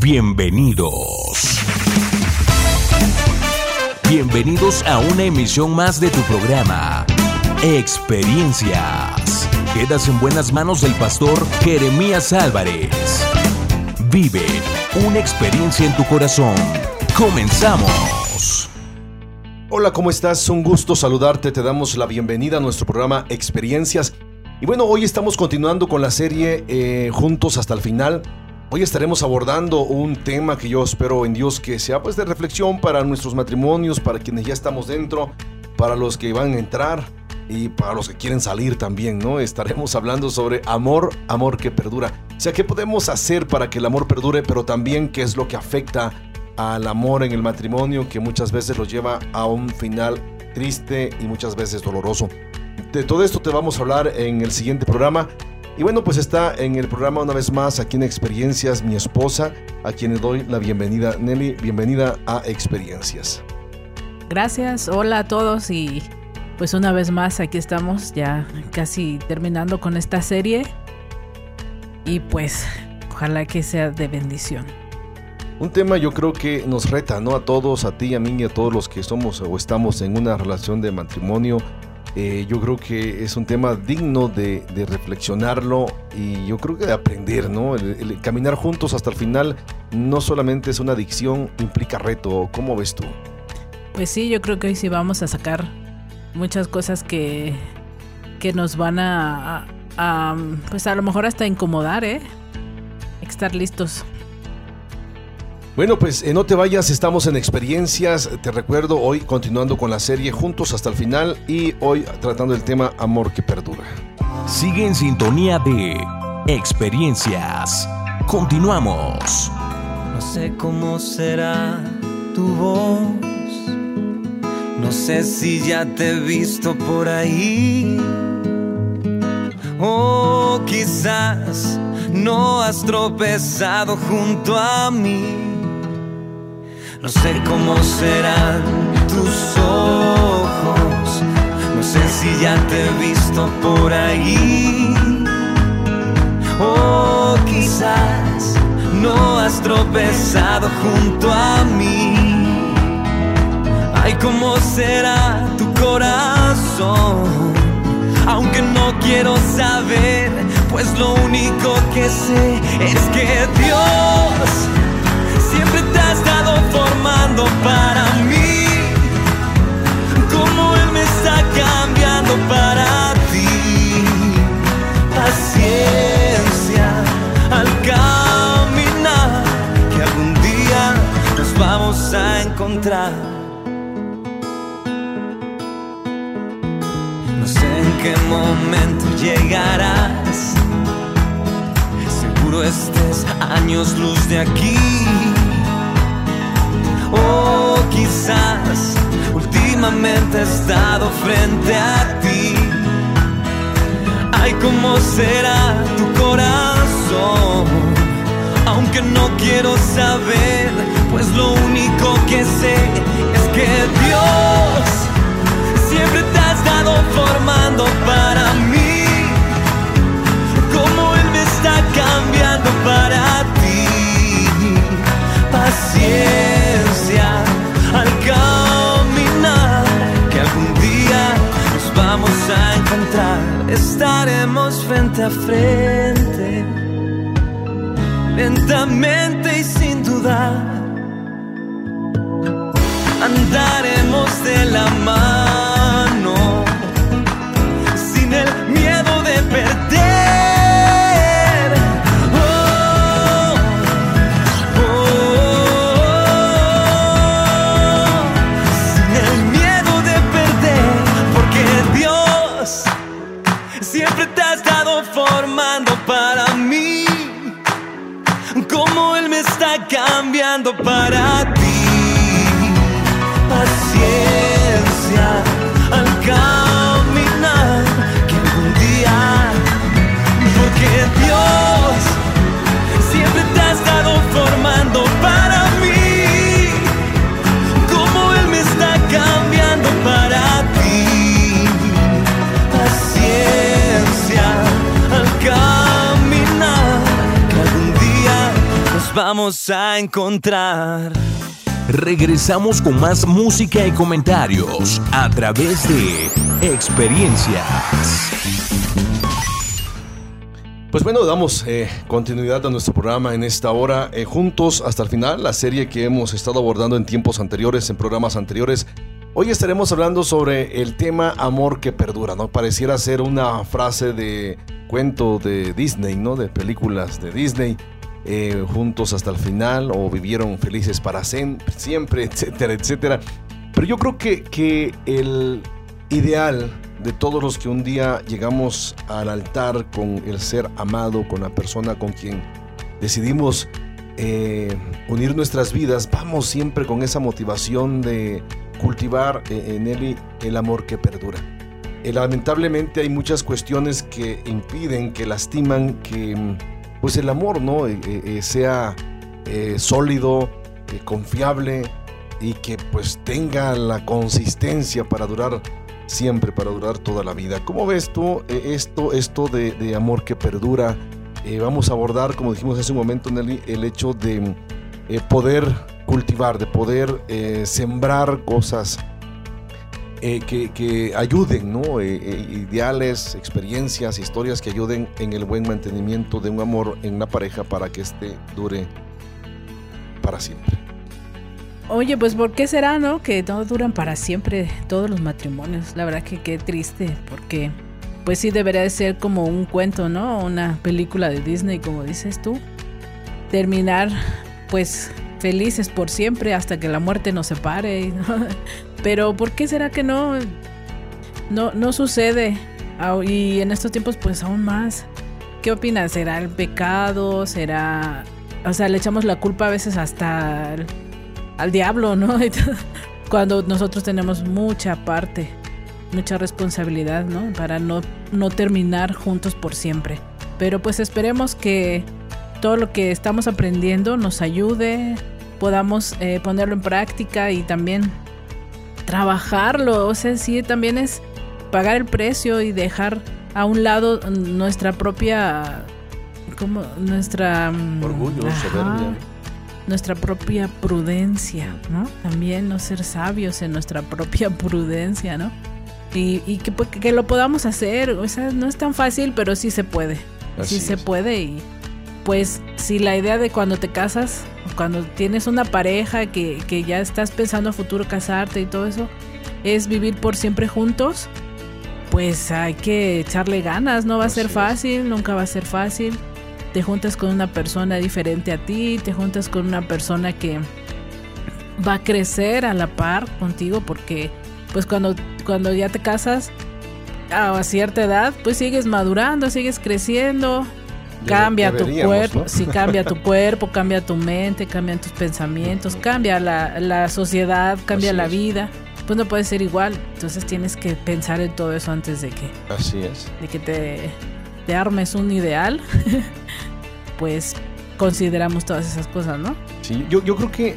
Bienvenidos. Bienvenidos a una emisión más de tu programa, Experiencias. Quedas en buenas manos del pastor Jeremías Álvarez. Vive una experiencia en tu corazón. Comenzamos. Hola, ¿cómo estás? Un gusto saludarte. Te damos la bienvenida a nuestro programa Experiencias. Y bueno, hoy estamos continuando con la serie eh, Juntos hasta el final. Hoy estaremos abordando un tema que yo espero en Dios que sea pues de reflexión para nuestros matrimonios, para quienes ya estamos dentro, para los que van a entrar y para los que quieren salir también, ¿no? Estaremos hablando sobre amor, amor que perdura. O sea, ¿qué podemos hacer para que el amor perdure, pero también qué es lo que afecta al amor en el matrimonio que muchas veces lo lleva a un final triste y muchas veces doloroso? De todo esto te vamos a hablar en el siguiente programa. Y bueno, pues está en el programa una vez más aquí en Experiencias mi esposa, a quien le doy la bienvenida. Nelly, bienvenida a Experiencias. Gracias, hola a todos y pues una vez más aquí estamos ya casi terminando con esta serie y pues ojalá que sea de bendición. Un tema yo creo que nos reta, ¿no? A todos, a ti, a mí y a todos los que somos o estamos en una relación de matrimonio eh, yo creo que es un tema digno de, reflexionarlo y yo creo que de aprender, ¿no? El, caminar juntos hasta el final no solamente es una adicción, implica reto. ¿Cómo ves tú? Pues sí, yo creo que hoy sí vamos a sacar muchas cosas que, que nos van a, a, pues a lo mejor hasta incomodar, ¿eh? Estar listos. Bueno, pues eh, no te vayas, estamos en experiencias. Te recuerdo hoy continuando con la serie juntos hasta el final y hoy tratando el tema amor que perdura. Sigue en sintonía de experiencias. Continuamos. No sé cómo será tu voz. No sé si ya te he visto por ahí. O quizás no has tropezado junto a mí no sé cómo serán tus ojos, no sé si ya te he visto por ahí. O quizás no has tropezado junto a mí. Ay, cómo será tu corazón, aunque no quiero saber, pues lo único que sé es que Dios siempre te ha estado formando para mí. Como Él me está cambiando para ti. Paciencia al caminar, que algún día nos vamos a encontrar. No sé en qué momento llegarás. Seguro estés años luz de aquí o quizás últimamente he estado frente a ti. Ay, ¿cómo será tu corazón? Aunque no quiero saber, pues lo único que sé es que Dios a encontrar. Regresamos con más música y comentarios a través de experiencias. Pues bueno, damos eh, continuidad a nuestro programa en esta hora, eh, juntos hasta el final, la serie que hemos estado abordando en tiempos anteriores, en programas anteriores. Hoy estaremos hablando sobre el tema amor que perdura, ¿no? Pareciera ser una frase de cuento de Disney, ¿no? De películas de Disney. Eh, juntos hasta el final o vivieron felices para siempre, etcétera, etcétera. Pero yo creo que, que el ideal de todos los que un día llegamos al altar con el ser amado, con la persona con quien decidimos eh, unir nuestras vidas, vamos siempre con esa motivación de cultivar eh, en él el amor que perdura. lamentablemente hay muchas cuestiones que impiden, que lastiman, que pues el amor no eh, eh, eh, sea sólido, confiable y que pues tenga la consistencia para durar siempre, para durar toda la vida. ¿Cómo ves tú esto, esto de, amor que perdura? vamos a abordar, como dijimos hace un momento, Nelly, el hecho de poder cultivar, de poder sembrar cosas eh, que, ayuden, ¿no? Eh, eh, ideales, experiencias, historias que ayuden en el buen mantenimiento de un amor en una pareja para que este dure para siempre. Oye, pues ¿por qué será, no? Que no duran para siempre todos los matrimonios. La verdad que qué triste, porque pues sí debería de ser como un cuento, ¿no? Una película de Disney, como dices tú. Terminar, pues felices por siempre hasta que la muerte nos separe. Pero ¿por qué será que no, no, no sucede? Y en estos tiempos pues aún más. ¿Qué opinas? ¿Será el pecado? ¿Será... O sea, le echamos la culpa a veces hasta al, diablo, ¿no? Cuando nosotros tenemos mucha parte, mucha responsabilidad, ¿no? Para no, no terminar juntos por siempre. Pero pues esperemos que todo lo que estamos aprendiendo nos ayude, podamos eh, ponerlo en práctica y también trabajarlo. O sea, sí, también es pagar el precio y dejar a un lado nuestra propia. como Nuestra. Mm, Orgullo, soberbia. Nuestra propia prudencia, ¿no? También no ser sabios en nuestra propia prudencia, ¿no? Y, y que, que, lo podamos hacer. O sea, no es tan fácil, pero sí se puede. sí se puede y pues si la idea de cuando te casas, cuando tienes una pareja que, ya estás pensando a futuro casarte y todo eso, es vivir por siempre juntos, pues hay que echarle ganas, no va a ser fácil, nunca va a ser fácil. Te juntas con una persona diferente a ti, te juntas con una persona que va a crecer a la par contigo porque pues cuando, cuando ya te casas a cierta edad, pues sigues madurando, sigues creciendo, cambia tu cuerpo, si cambia tu cuerpo, cambia tu mente, cambian tus pensamientos, cambia la, sociedad, cambia la vida. Pues no puede ser igual. Entonces tienes que pensar en todo eso antes de que. Así es. De que te, te armes un ideal. pues consideramos todas esas cosas, ¿no? Sí, yo, yo creo que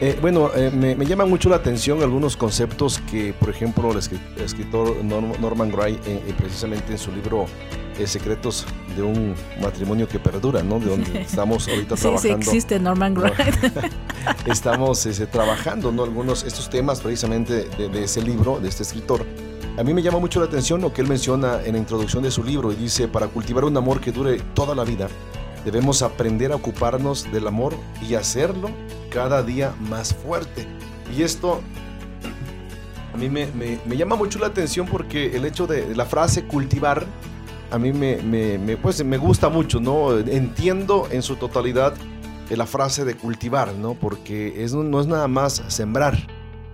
eh, bueno, eh, me, llama mucho la atención algunos conceptos que, por ejemplo, el escritor Norman Gray, eh, precisamente en su libro secretos de un matrimonio que perdura, ¿no? De donde estamos ahorita trabajando. Sí, existe Norman Gray. estamos este, trabajando, ¿no? Algunos, estos temas precisamente de, ese libro, de este escritor. A mí me llama mucho la atención lo que él menciona en la introducción de su libro y dice, para cultivar un amor que dure toda la vida, debemos aprender a ocuparnos del amor y hacerlo cada día más fuerte. Y esto a mí me, me, llama mucho la atención porque el hecho de la frase cultivar a mí me, me, pues, me gusta mucho, ¿no? Entiendo en su totalidad la frase de cultivar, ¿no? Porque es, no es nada más sembrar,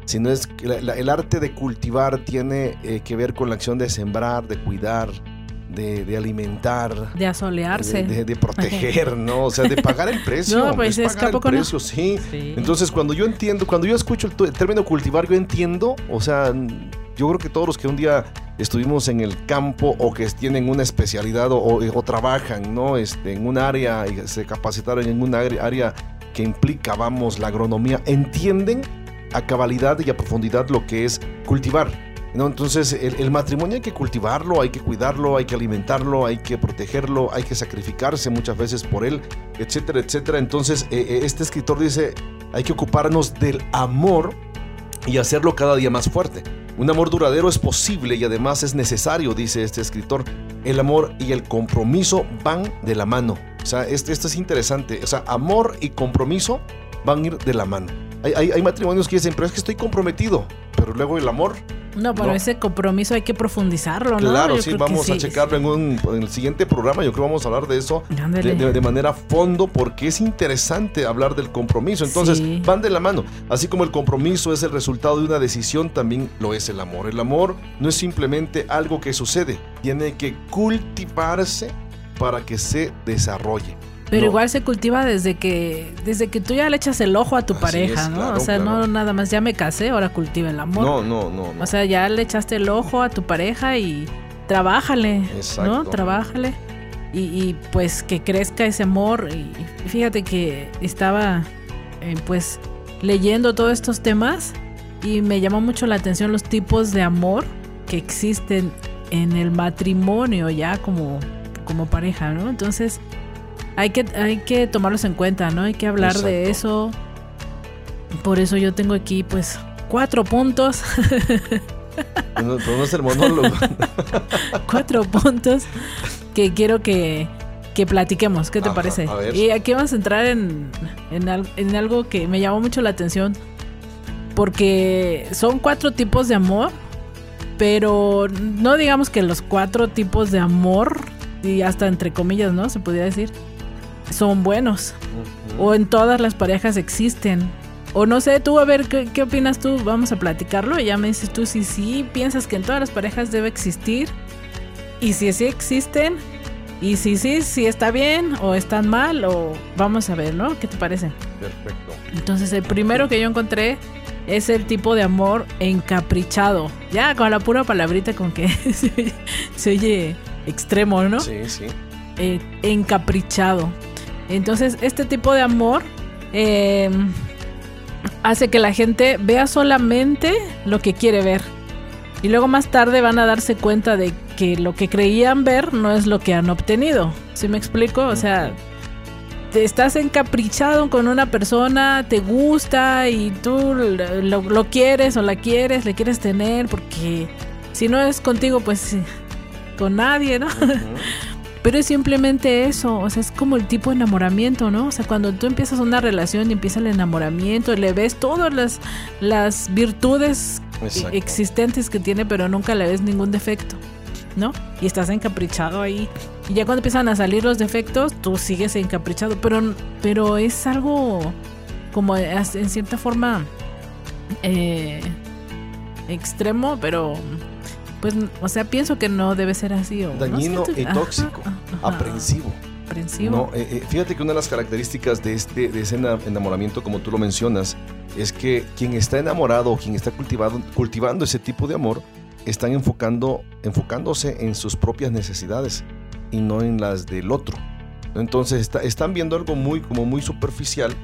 sino es que el arte de cultivar tiene eh, que ver con la acción de sembrar, de cuidar, de, alimentar, de asolearse, de, proteger, ¿no? O sea, de pagar el precio. no, pues es, pagar el precio, sí. Entonces, cuando yo entiendo, cuando yo escucho el, término cultivar, yo entiendo, o sea, yo creo que todos los que un día estuvimos en el campo o que tienen una especialidad o, trabajan, ¿no? Este, en un área y se capacitaron en un área que implica, vamos, la agronomía, entienden a cabalidad y a profundidad lo que es cultivar ¿no? Entonces, el, matrimonio hay que cultivarlo, hay que cuidarlo, hay que alimentarlo, hay que protegerlo, hay que sacrificarse muchas veces por él, etcétera, etcétera. Entonces, eh, eh, este escritor dice, hay que ocuparnos del amor y hacerlo cada día más fuerte. Un amor duradero es posible y además es necesario, dice este escritor. El amor y el compromiso van de la mano. O sea, esto, es interesante. O sea, amor y compromiso van a ir de la mano. Hay, hay, matrimonios que dicen, pero es que estoy comprometido, pero luego el amor no, pero ese compromiso hay que profundizarlo, ¿no? Claro, sí, vamos a checarlo en, un, en, el siguiente programa. Yo creo que vamos a hablar de eso de, manera fondo porque es interesante hablar del compromiso. Entonces, van de la mano. Así como el compromiso es el resultado de una decisión, también lo es el amor. El amor no es simplemente algo que sucede, tiene que cultivarse para que se desarrolle. Pero igual se cultiva desde que desde que tú ya le echas el ojo a tu pareja, ¿no? o sea, no nada más ya me casé, ahora cultiva el amor. No, no, no, O sea, ya le echaste el ojo a tu pareja y trabájale, ¿no? Trabájale. Y, pues que crezca ese amor. Y, fíjate que estaba eh, pues leyendo todos estos temas y me llamó mucho la atención los tipos de amor que existen en el matrimonio ya como, como pareja, ¿no? Entonces, hay que, hay que tomarlos en cuenta, ¿no? Hay que hablar de eso. Por eso yo tengo aquí, pues, cuatro puntos. no, es el monólogo. cuatro puntos que quiero que, que platiquemos. ¿Qué te parece? Y aquí vamos a entrar en, en, en algo que me llamó mucho la atención. Porque son cuatro tipos de amor. Pero no digamos que los cuatro tipos de amor, y hasta entre comillas, ¿no? Se podría decir son buenos. O en todas las parejas existen. O no sé, tú a ver, ¿qué, opinas tú? Vamos a platicarlo. Y ya me dices tú si sí piensas que en todas las parejas debe existir. Y si sí existen. Y si sí, si está bien o están mal. O vamos a ver, ¿no? ¿Qué te parece? Perfecto. Entonces el primero que yo encontré es el tipo de amor encaprichado. Ya con la pura palabrita con que se, oye, extremo, ¿no? Sí, sí. Eh, encaprichado. Entonces, este tipo de amor eh, hace que la gente vea solamente lo que quiere ver. Y luego más tarde van a darse cuenta de que lo que creían ver no es lo que han obtenido. ¿Sí me explico? O sea, te estás encaprichado con una persona, te gusta y tú lo, quieres o la quieres, le quieres tener, porque si no es contigo, pues con nadie, ¿no? Pero es simplemente eso, o sea, es como el tipo de enamoramiento, ¿no? O sea, cuando tú empiezas una relación y empieza el enamoramiento, le ves todas las, las virtudes existentes que tiene, pero nunca le ves ningún defecto, ¿no? Y estás encaprichado ahí. Y ya cuando empiezan a salir los defectos, tú sigues encaprichado, pero, pero es algo como en cierta forma eh, extremo, pero pues, o sea, pienso que no debe ser así. O, Dañino y tóxico, aprensivo. Aprensivo. Eh, eh, fíjate que una de las características de, este, de ese enamoramiento, como tú lo mencionas, es que quien está enamorado o quien está cultivado, cultivando ese tipo de amor, están enfocando, enfocándose en sus propias necesidades y no en las del otro. Entonces están viendo algo muy, como muy superficial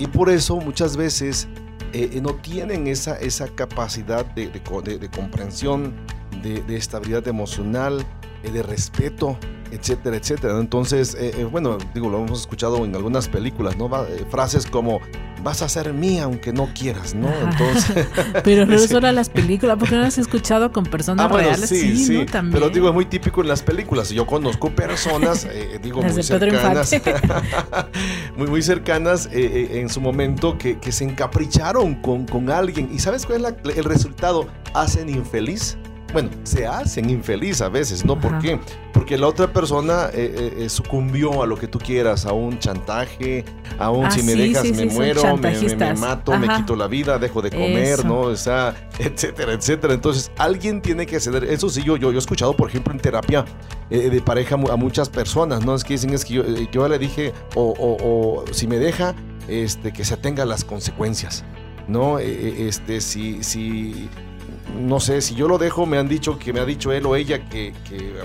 y por eso muchas veces eh, no tienen esa, esa capacidad de, de, de comprensión, de, estabilidad emocional, eh, de respeto, etcétera, etcétera. Entonces, eh, eh, bueno, digo, lo hemos escuchado en algunas películas, ¿no? frases como vas a ser mía aunque no quieras, ¿no? Entonces, pero no solo las películas, porque no has escuchado con personas ah, reales, sí, sí, También. Pero digo, es muy típico en las películas. Yo conozco personas, digo, muy cercanas, muy, muy cercanas en su momento que, que se encapricharon con, con, alguien. ¿Y sabes cuál es el resultado? Hacen infeliz bueno, se hacen infeliz a veces, ¿no? ¿Por qué? Porque la otra persona eh, eh, eh, sucumbió a lo que tú quieras, a un chantaje, a un ah, si me dejas me muero, me, mato, me quito la vida, dejo de comer, ¿no? O sea, etcétera, etcétera. Entonces, alguien tiene que ceder. Eso sí, yo, yo, yo he escuchado, por ejemplo, en terapia de pareja a muchas personas, ¿no? Es que dicen, es que yo, yo le dije, o, o, o si me deja, este, que se atenga las consecuencias. ¿no? Este, si, si no sé, si yo lo dejo, me han dicho que me ha dicho él o ella que,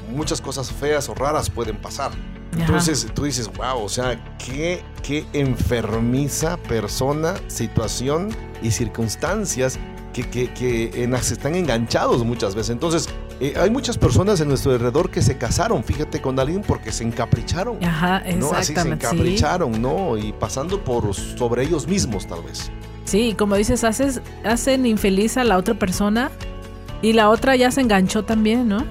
muchas cosas feas o raras pueden pasar. Entonces tú dices, wow, o sea, qué, qué enfermiza persona, situación y circunstancias que, que, que en las están enganchados muchas veces. Entonces, eh, hay muchas personas en nuestro alrededor que se casaron, fíjate, con alguien porque se encapricharon. Ajá, ¿no? Así se exactamente. sí. encapricharon, ¿no? Y pasando por sobre ellos mismos, tal vez. Sí, como dices, haces, hacen infeliz a la otra persona y la otra ya se enganchó también, ¿no?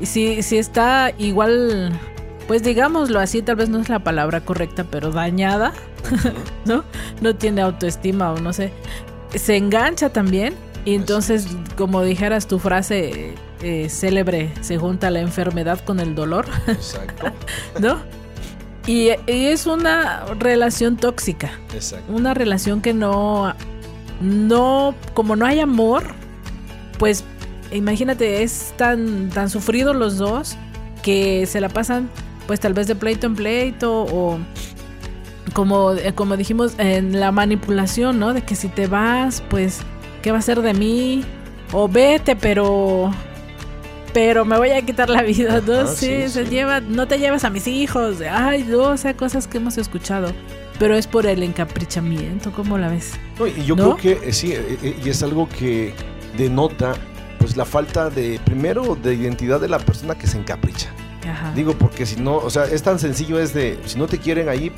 Y si, si está igual, pues digámoslo así, tal vez no es la palabra correcta, pero dañada, ¿no? No tiene autoestima o no sé. Se engancha también y entonces, como dijeras tu frase eh, célebre, se junta la enfermedad con el dolor, Exacto. ¿no? Y, y es una relación tóxica Exacto. una relación que no, no, como no hay amor, pues imagínate, es tan, tan sufrido los dos que se la pasan, pues tal vez de pleito en pleito o como, eh, como dijimos, en la manipulación, ¿no? De que si te vas, pues, ¿qué va a ser de mí? O vete, pero... Pero me voy a quitar la vida, ¿no? Ajá, sí, sí, se sí. lleva, no te llevas a mis hijos. Ay, no, o sea, cosas que hemos escuchado. Pero es por el encaprichamiento, ¿cómo la ves? No, y yo ¿No? creo que eh, sí, eh, eh, y es algo que denota pues la falta de, primero, de identidad de la persona que se encapricha. Ajá. Digo, porque si no, o sea, es tan sencillo, es de, si no te quieren ahí,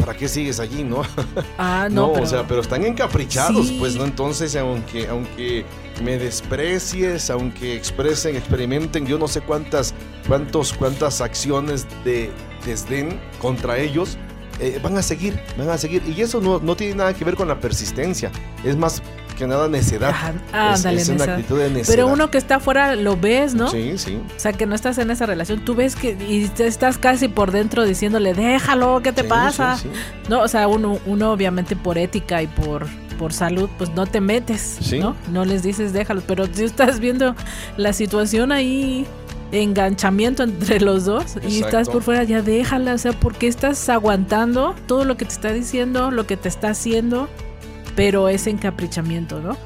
¿para qué sigues allí, no? ah, no, No, pero, o sea, pero están encaprichados, Sí. pues, ¿no? Entonces, aunque, aunque me desprecies, aunque expresen, experimenten, yo no sé cuántas, cuántos, cuántas acciones de desdén contra ellos, eh, van a seguir, van a seguir. Y eso no, no tiene nada que ver con la persistencia, es más que nada necedad. Ajá, Es- ándale, es, una actitud de necedad. Pero uno que está afuera lo ves, ¿no? Sí, sí. O sea, que no estás en esa relación, tú ves que y te estás casi por dentro diciéndole, déjalo, ¿qué te Sí, pasa? sí, sí. No, o sea, uno, uno obviamente por ética y por, por salud, pues no te metes, Sí. ¿no? No les dices, déjalo, pero si estás viendo la situación ahí, enganchamiento entre los dos, y Exacto. estás por fuera, ya déjala, o sea, ¿por qué estás aguantando todo lo que te está diciendo, lo que te está haciendo? Pero es encaprichamiento, ¿no?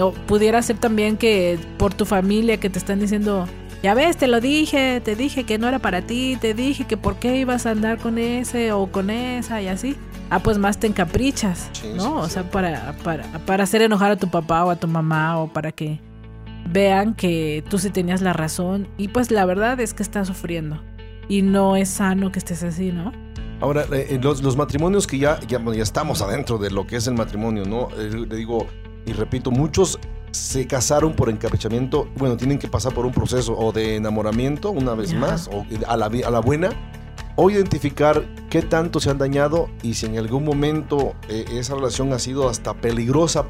O pudiera ser también que por tu familia que te están diciendo, ya ves, te lo dije, te dije que no era para ti, te dije que por qué ibas a andar con ese o con esa y así. Ah, pues más te encaprichas, ¿no? o sea, para, para, para hacer enojar a tu papá o a tu mamá o para que vean que tú sí tenías la razón y pues la verdad es que estás sufriendo y no es sano que estés así, ¿no? Ahora, eh, eh, los, los matrimonios que ya, ya, ya estamos adentro de lo que es el matrimonio, ¿no? Eh, le digo, y repito, muchos se casaron por encaprichamiento, bueno, tienen que pasar por un proceso o de enamoramiento, una vez Ajá. más, o a la, a la buena, o identificar qué tanto se han dañado y si en algún momento eh, esa relación ha sido hasta peligrosa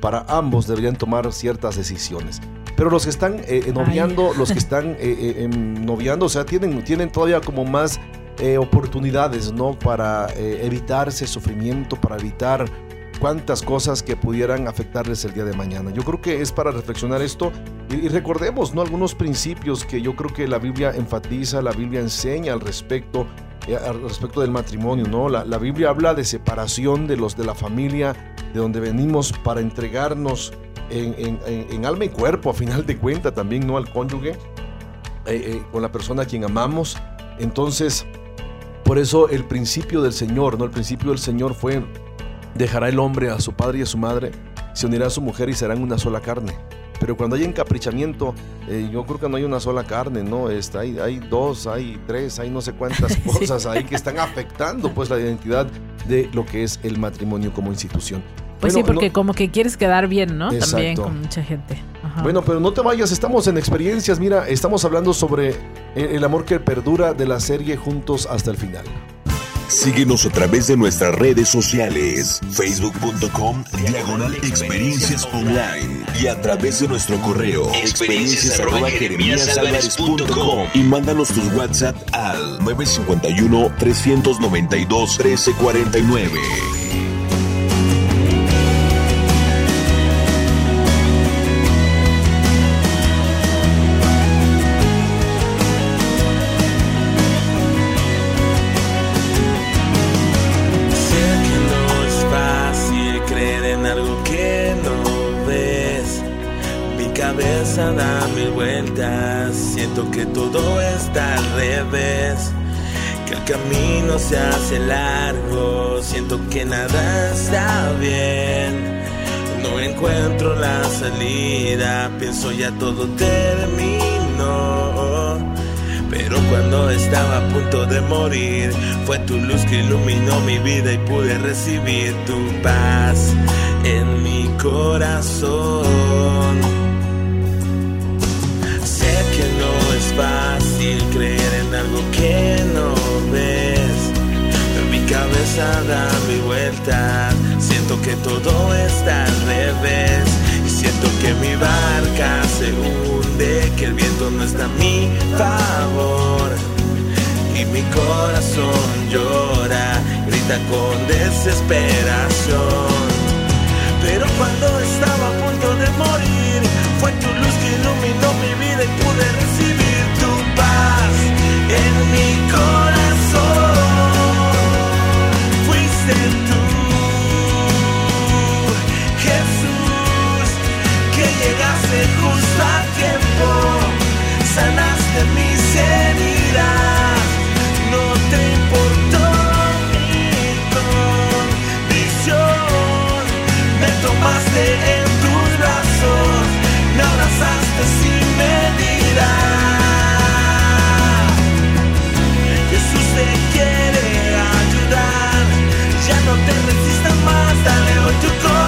para ambos, deberían tomar ciertas decisiones. Pero los que están eh, noviando, los que están eh, em, noviando, o sea, tienen, tienen todavía como más eh, oportunidades, ¿no? Para eh, evitar ese sufrimiento, para evitar cuántas cosas que pudieran afectarles el día de mañana. Yo creo que es para reflexionar esto y, recordemos, ¿no? Algunos principios que yo creo que la Biblia enfatiza, la Biblia enseña al respecto, eh, al respecto del matrimonio, ¿no? La, la Biblia habla de separación de los de la familia, de donde venimos para entregarnos en, alma y cuerpo, a final de cuenta también, ¿no? Al cónyuge, eh, con la persona a quien amamos. Entonces, por eso el principio del Señor, ¿no? El principio del Señor fue, dejará el hombre a su padre y a su madre, se unirá a su mujer y serán una sola carne. Pero cuando hay encaprichamiento, eh, yo creo que no hay una sola carne, ¿no? Está, hay, hay dos, hay tres, hay no sé cuántas cosas ahí que están afectando pues la identidad de lo que es el matrimonio como institución. Pues Bueno, sí, porque no- como que quieres quedar bien, ¿no? También con mucha gente. Bueno, pero no te vayas, estamos en experiencias. Mira, estamos hablando sobre el amor que perdura de la serie Juntos hasta el final. Síguenos a través de nuestras redes sociales, facebook.com diagonal experiencias online y a través de nuestro correo experiencias y mándanos tus WhatsApp al 951 392 1349. Bien. No encuentro la salida, pienso ya todo terminó. Pero cuando estaba a punto de morir, fue tu luz que iluminó mi vida y pude recibir tu paz en mi corazón. Sé que no es fácil creer en algo que cabeza da mi vuelta, siento que todo está al revés. Y siento que mi barca se hunde, que el viento no está a mi favor. Y mi corazón llora, grita con desesperación. Pero cuando estaba a punto de morir, fue tu luz que iluminó mi vida y pude recibir tu paz en mi corazón. En tus brazos, me abrazaste sin medida. No te resistas más, dale hoy tu corazón,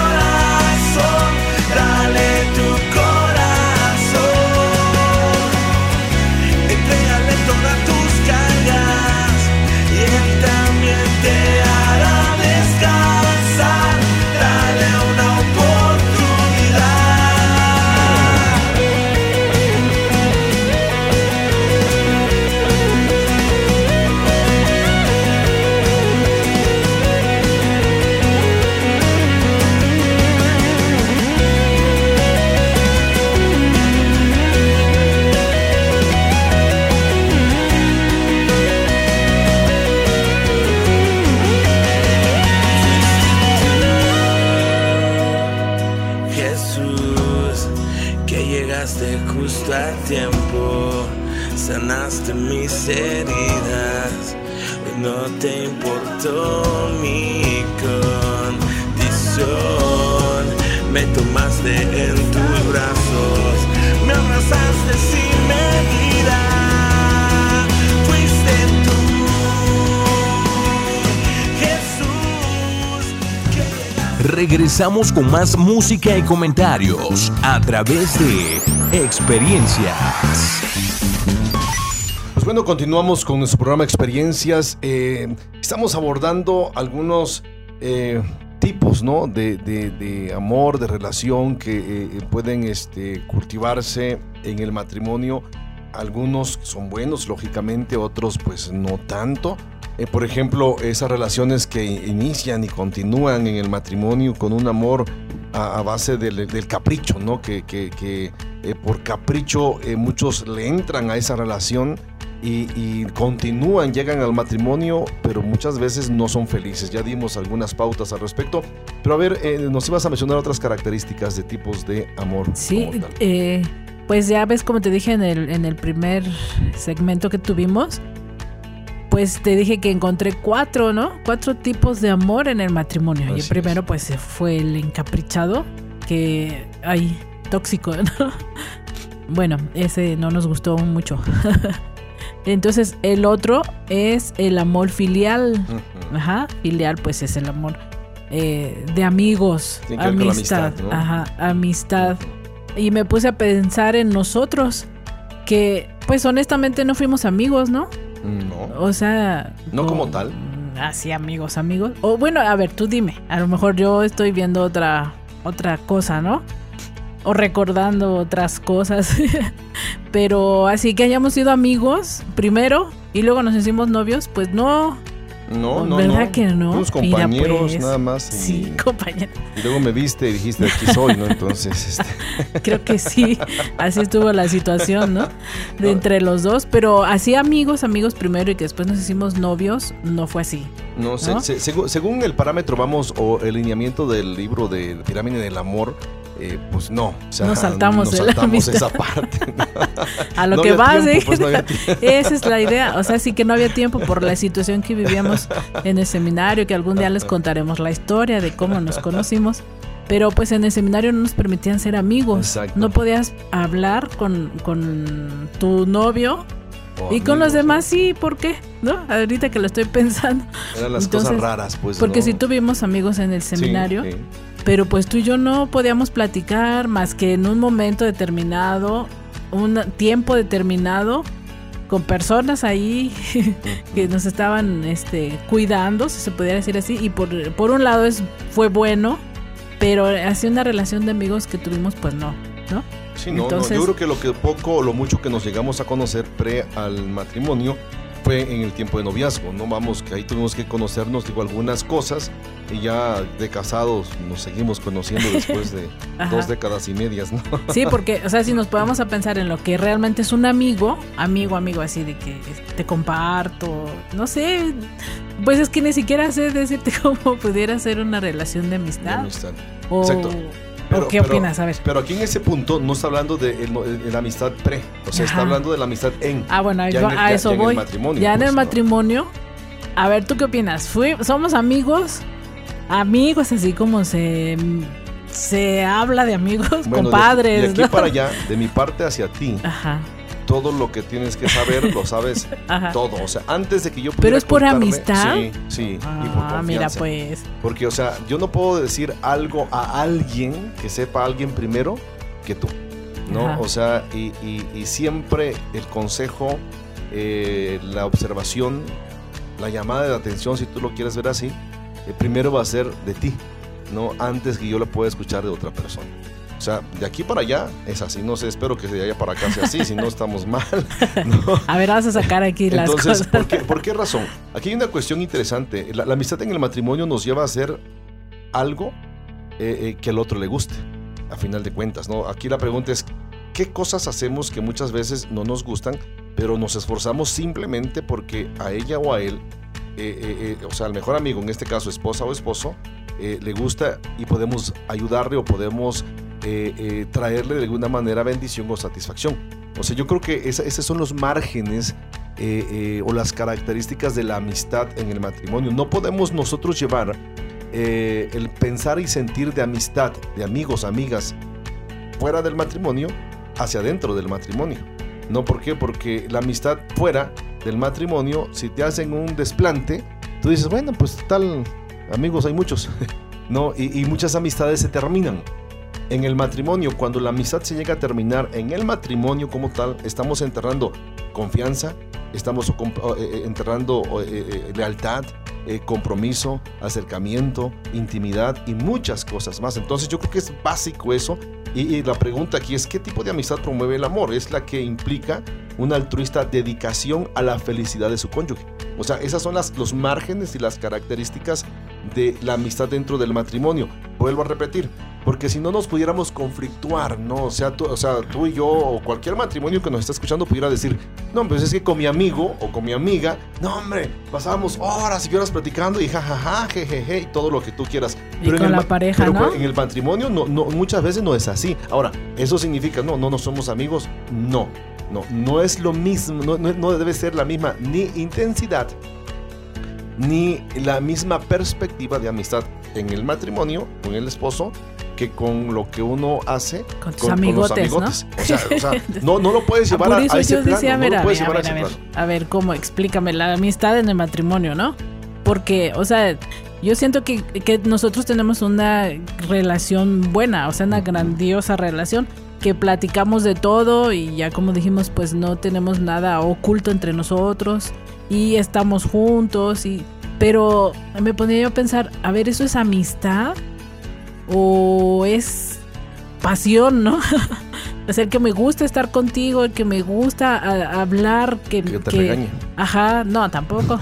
Regresamos con más música y comentarios a través de experiencias. Pues bueno, continuamos con nuestro programa Experiencias. Eh, estamos abordando algunos eh, tipos ¿no? de, de- de amor, de relación que eh, pueden este, cultivarse en el matrimonio. Algunos son buenos, lógicamente, otros pues no tanto. Eh, por ejemplo, esas relaciones que inician y continúan en el matrimonio con un amor a, a base del, del capricho, ¿no? Que, que- que, eh, por capricho eh, muchos le entran a esa relación y, y continúan, llegan al matrimonio, pero muchas veces no son felices. Ya dimos algunas pautas al respecto. Pero a ver, eh, nos ibas a mencionar otras características de tipos de amor. Sí, eh, pues ya ves como te dije en el, en el primer segmento que tuvimos, pues te dije que encontré cuatro, ¿no? Cuatro tipos de amor en el matrimonio. y el primero es. pues fue el encaprichado, que hay tóxico, ¿no? Bueno, ese no nos gustó mucho. Entonces el otro es el amor filial. Ajá, filial pues es el amor eh, de amigos, amistad, amistad, ¿no? ajá, amistad. Y me puse a pensar en nosotros, que pues honestamente no fuimos amigos, ¿no? No. O sea... No como tal. Así amigos, amigos. O bueno, a ver, tú dime, a lo mejor yo estoy viendo otra, otra cosa, ¿no? O recordando otras cosas. Pero así que hayamos sido amigos primero y luego nos hicimos novios, pues no, No, no, ¿Verdad no. que no? Mira, compañeros pues, nada más. Y, Sí, compañero. y luego me viste y dijiste, aquí soy, ¿no? Entonces, este, Creo que sí. Así estuvo la situación, ¿no? De entre los dos. Pero así amigos, amigos primero y que después nos hicimos novios, no fue así. no sé, ¿No? se- segu- según el parámetro, vamos, o el lineamiento del libro de Pirámide del Amor, eh, pues no. O sea, Nos saltamos nos de la saltamos amistad. esa parte. ¿no? A lo No que vas, tiempo, ¿eh? pues, no tiempo. Esa es la idea. O sea, sí que no había tiempo por la situación que vivíamos en el seminario, que algún día les contaremos la historia de cómo nos conocimos. Pero pues en el seminario no nos permitían ser amigos. Exacto. No podías hablar con, con tu novio. Y con los demás sí, ¿por qué? ¿No? Ahorita que lo estoy pensando. Eran las Entonces, cosas raras, pues. Porque ¿no? si tuvimos amigos en el Sí, seminario, sí. Pero pues tú y yo no podíamos platicar más que en un momento determinado, un tiempo determinado, con personas ahí que nos estaban este, cuidando, si se pudiera decir así. Y por, por un lado es, fue bueno, pero así una relación de amigos que tuvimos, pues no, ¿no? Sí, no, no, Entonces- yo creo que lo que poco o lo mucho que nos llegamos a conocer pre al matrimonio fue en el tiempo de noviazgo, ¿no? Vamos, que ahí tuvimos que conocernos, digo, algunas cosas y ya de casados nos seguimos conociendo después de dos décadas y medias, ¿no? Sí, porque, o sea, si nos podemos a pensar en lo que realmente es un amigo, amigo, amigo, así de que te comparto, no sé, pues es que ni siquiera sé decirte cómo pudiera ser una relación de De amistad. amistad. O, Exacto. ¿O qué opinas? A ver. Pero aquí en ese punto no está hablando de, la amistad pre, o sea, está hablando de la amistad en. Ah, bueno, en el- a eso ya en el voy. matrimonio, ya en pues, el ¿no? matrimonio, a ver, ¿tú qué opinas? Fui, somos amigos, amigos así como se, se habla de amigos, Bueno, de- compadres, de, aquí ¿no? para allá, de mi parte hacia ti, Ajá, todo lo que tienes que saber lo sabes ajá. todo. O sea, antes de que yo ¿Pero pudiera es por amistad? Sí, sí. y por Ah, mira, pues. Porque, o sea, yo no puedo decir algo a alguien que sepa a alguien primero que tú. ¿No? Ajá. O sea, y, y- y siempre el consejo, eh, la observación, la llamada de atención, si tú lo quieres ver así, eh, primero va a ser de ti, ¿no? Antes que yo la pueda escuchar de otra persona. O sea, de aquí para allá es así. No sé, espero que de allá para acá sea así, si no estamos mal. ¿no? A ver, vamos a sacar aquí las Entonces, cosas. ¿por qué, por qué razón? Aquí hay una cuestión interesante. La, la amistad en el matrimonio nos lleva a hacer algo eh, eh, que al otro le guste, a final de cuentas, ¿no? Aquí la pregunta es, ¿qué cosas hacemos que muchas veces no nos gustan, pero nos esforzamos simplemente porque a ella o a él, eh, o sea, al mejor amigo, en este caso esposa o esposo, le gusta y podemos ayudarle o podemos eh, eh, traerle de alguna manera bendición o satisfacción? O sea, yo creo que esa- esos son los márgenes eh, eh, o las características de la amistad en el matrimonio. No podemos nosotros llevar eh, el pensar y sentir de amistad, de amigos, amigas, fuera del matrimonio hacia adentro del matrimonio. ¿No? ¿Por qué? Porque la amistad fuera del matrimonio, si te hacen un desplante, tú dices, bueno, pues tal, amigos hay muchos, ¿no? Y, y muchas amistades se terminan. En el matrimonio, cuando la amistad se llega a terminar en el matrimonio como tal, estamos enterrando confianza, estamos eh, eh, enterrando eh, eh, lealtad, compromiso, acercamiento, intimidad y muchas cosas más. Entonces yo creo que es básico eso. Y la pregunta aquí es, ¿qué tipo de amistad promueve el amor? Es la que implica una altruista dedicación a la felicidad de su cónyuge. O sea, esas son las, los márgenes y las características de la amistad dentro del matrimonio. Vuelvo a repetir, porque si no nos pudiéramos conflictuar, ¿no? O sea, tú, o sea, tú y yo o cualquier matrimonio que nos está escuchando pudiera decir, no, pues es que con mi amigo o con mi amiga, no, hombre, pasábamos horas y horas platicando y jajaja, jejeje y todo lo que tú quieras. Y en con el la pareja, pero ¿no? en el matrimonio no, no, muchas veces no es así. Ahora, ¿eso significa, no, no, no somos amigos? No, no, no es lo mismo, no, no, no debe ser la misma ni intensidad ni la misma perspectiva de amistad en el matrimonio con el esposo que con lo que uno hace Con tus con, con los amigotes, ¿no? O sea, o sea, no, no lo puedes llevar a, a ese yo plano. decía, a no ver, a ver, ver, ver, a ver, ¿cómo? Explícame la amistad en el matrimonio, ¿no? Porque, o sea, yo siento que, que nosotros tenemos una relación buena, o sea, una grandiosa relación, que platicamos de todo y ya como dijimos, pues no tenemos nada oculto entre nosotros y estamos juntos y... Pero me ponía yo a pensar, a ver, ¿eso es amistad? ¿O es pasión, no? o sea, el que me gusta estar contigo, el que me gusta a- hablar, que, Que te que-. Ajá, no, tampoco.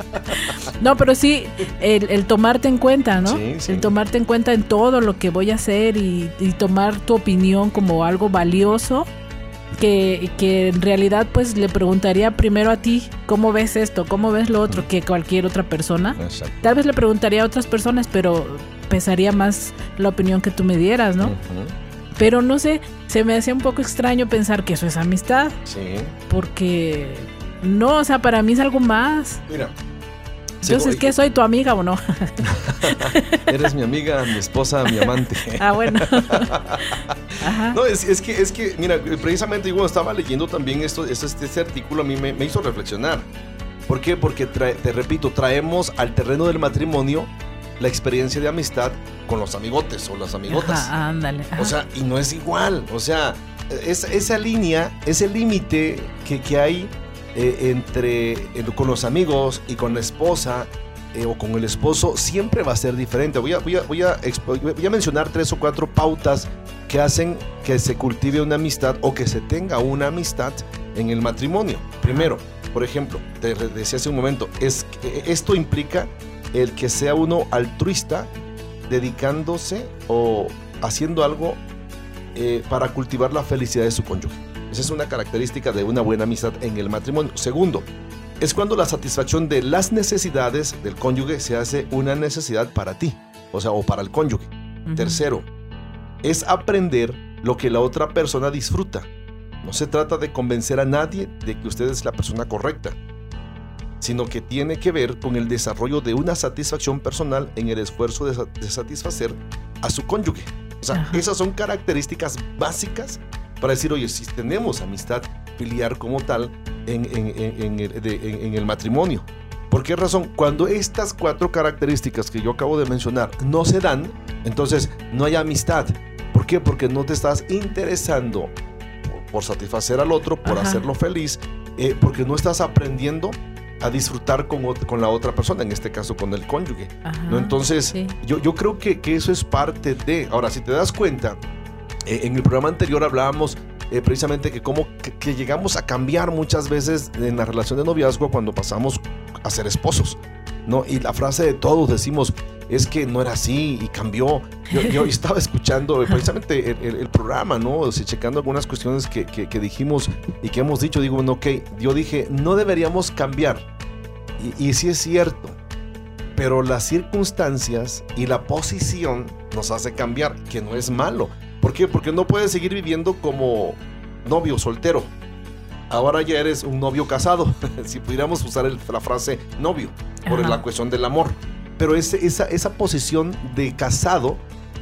no, pero sí, el, el tomarte en cuenta, ¿no? Sí, sí. El tomarte en cuenta en todo lo que voy a hacer y, y tomar tu opinión como algo valioso. Que, que en realidad pues le preguntaría primero a ti cómo ves esto, cómo ves lo otro que cualquier otra persona. Exacto. Tal vez le preguntaría a otras personas, pero pesaría más la opinión que tú me dieras, ¿no? Pero no sé, se me hacía un poco extraño pensar que eso es amistad, Sí. porque no, o sea, para mí es algo más. Mira, Entonces, ¿qué soy tu amiga o no? Eres mi amiga, mi esposa, mi amante. ah, bueno. No, es, que, es que, mira, precisamente yo estaba leyendo también esto, este, este artículo, a mí me, hizo reflexionar. ¿Por qué? Porque, te repito, traemos al terreno del matrimonio la experiencia de amistad con los amigotes o las amigotas. ándale. O sea, y no es igual. O sea, es, esa línea, ese límite que, que, hay eh, entre con los amigos y con la esposa eh, o con el esposo siempre va a ser diferente. Voy a, voy, a, voy, a, voy a mencionar tres o cuatro pautas que hacen que se cultive una amistad o que se tenga una amistad en el matrimonio. Primero, por ejemplo, te decía hace un momento, es, esto implica el que sea uno altruista, dedicándose o haciendo algo eh, para cultivar la felicidad de su cónyuge. Esa es una característica de una buena amistad en el matrimonio. Segundo, es cuando la satisfacción de las necesidades del cónyuge se hace una necesidad para ti, o sea, o para el cónyuge. Tercero, es aprender lo que la otra persona disfruta. No se trata de convencer a nadie de que usted es la persona correcta sino que tiene que ver con el desarrollo de una satisfacción personal en el esfuerzo de, satisfacer a su cónyuge. O sea, esas son características básicas para decir, oye, si tenemos amistad filial como tal en, en, el matrimonio. ¿Por qué razón? Cuando estas cuatro características que yo acabo de mencionar no se dan, entonces no hay amistad. ¿Por qué? Porque no te estás interesando por, satisfacer al otro, por hacerlo feliz, eh, porque no estás aprendiendo a disfrutar con, con la otra persona, en este caso con el cónyuge. ¿no? Entonces, yo, yo creo que, que, eso es parte de... Ahora, si te das cuenta, eh, en el programa anterior hablábamos eh, precisamente que cómo que, llegamos a cambiar muchas veces en la relación de noviazgo cuando pasamos a ser esposos. ¿no? Y la frase de todos decimos, es que no era así y cambió. Yo, estaba escuchando precisamente el, programa, ¿no? O checando algunas cuestiones que, que, dijimos y que hemos dicho. Digo, bueno, ok, yo dije, no deberíamos cambiar. Y, y sí es cierto, pero las circunstancias y la posición nos hace cambiar, que no es malo. ¿Por qué? Porque no puedes seguir viviendo como novio soltero. Ahora ya eres un novio casado, si pudiéramos usar la frase novio, por la cuestión del amor pero esa, esa posición de casado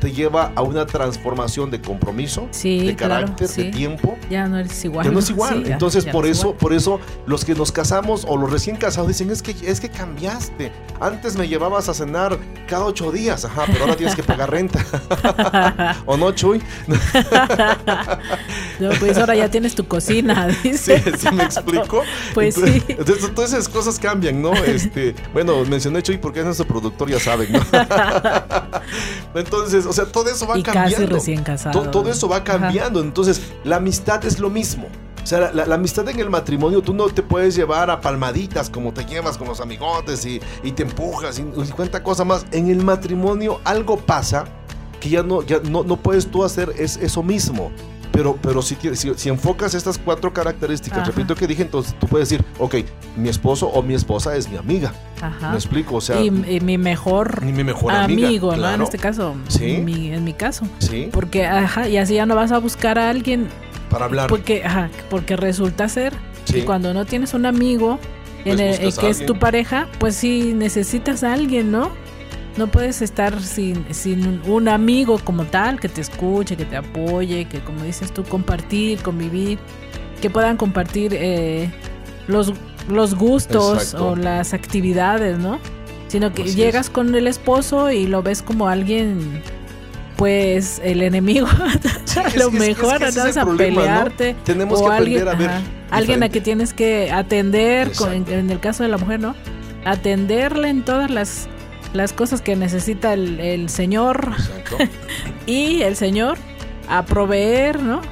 te lleva a una transformación de compromiso, de carácter, de tiempo. Ya no es igual. Ya no es igual. Entonces, por eso, por eso los que nos casamos o los recién casados dicen, es que, es que cambiaste. Antes me llevabas a cenar cada ocho días, ajá, pero ahora tienes que pagar renta. ¿O no, Chuy? No, pues ahora ya tienes tu cocina, dice. Sí, ¿sí me explico? Pues sí. Entonces, todas esas cosas cambian, ¿no? Este, bueno, mencioné Chuy porque es nuestro productor, ya saben, ¿no? Entonces, o sea, todo eso va cambiando. Casi recién casado. Todo, eso va cambiando. Entonces, la amistad es lo mismo. O sea, la, amistad en el matrimonio, tú no te puedes llevar a palmaditas como te llevas con los amigotes y, te empujas y, cuenta cosas más. En el matrimonio algo pasa que ya no, ya no, no puedes tú hacer es, eso mismo. Pero, pero si, si, enfocas estas cuatro características, repito que dije, entonces tú puedes decir, ok, mi esposo o mi esposa es mi amiga. ¿Me explico? O sea, y, mi mejor, mi mejor amigo, ¿no? En este caso. Sí. En mi, en mi caso. Sí. Porque, ajá, y así ya no vas a buscar a alguien. Para hablar. Porque, ajá, porque resulta ser que cuando no tienes un amigo en pues el, que es tu pareja, pues sí necesitas a alguien, ¿no? No puedes estar sin, sin un amigo como tal que te escuche, que te apoye, que como dices tú, compartir, convivir, que puedan compartir eh, los, los gustos o las actividades, ¿no? Sino que llegas con el esposo y lo ves como alguien pues el enemigo. A lo mejor es, a pelearte tenemos que aprender a ver alguien a que tienes que atender en, el caso de la mujer no atenderle en todas las las cosas que necesita el, Señor y el Señor a proveer, ¿no?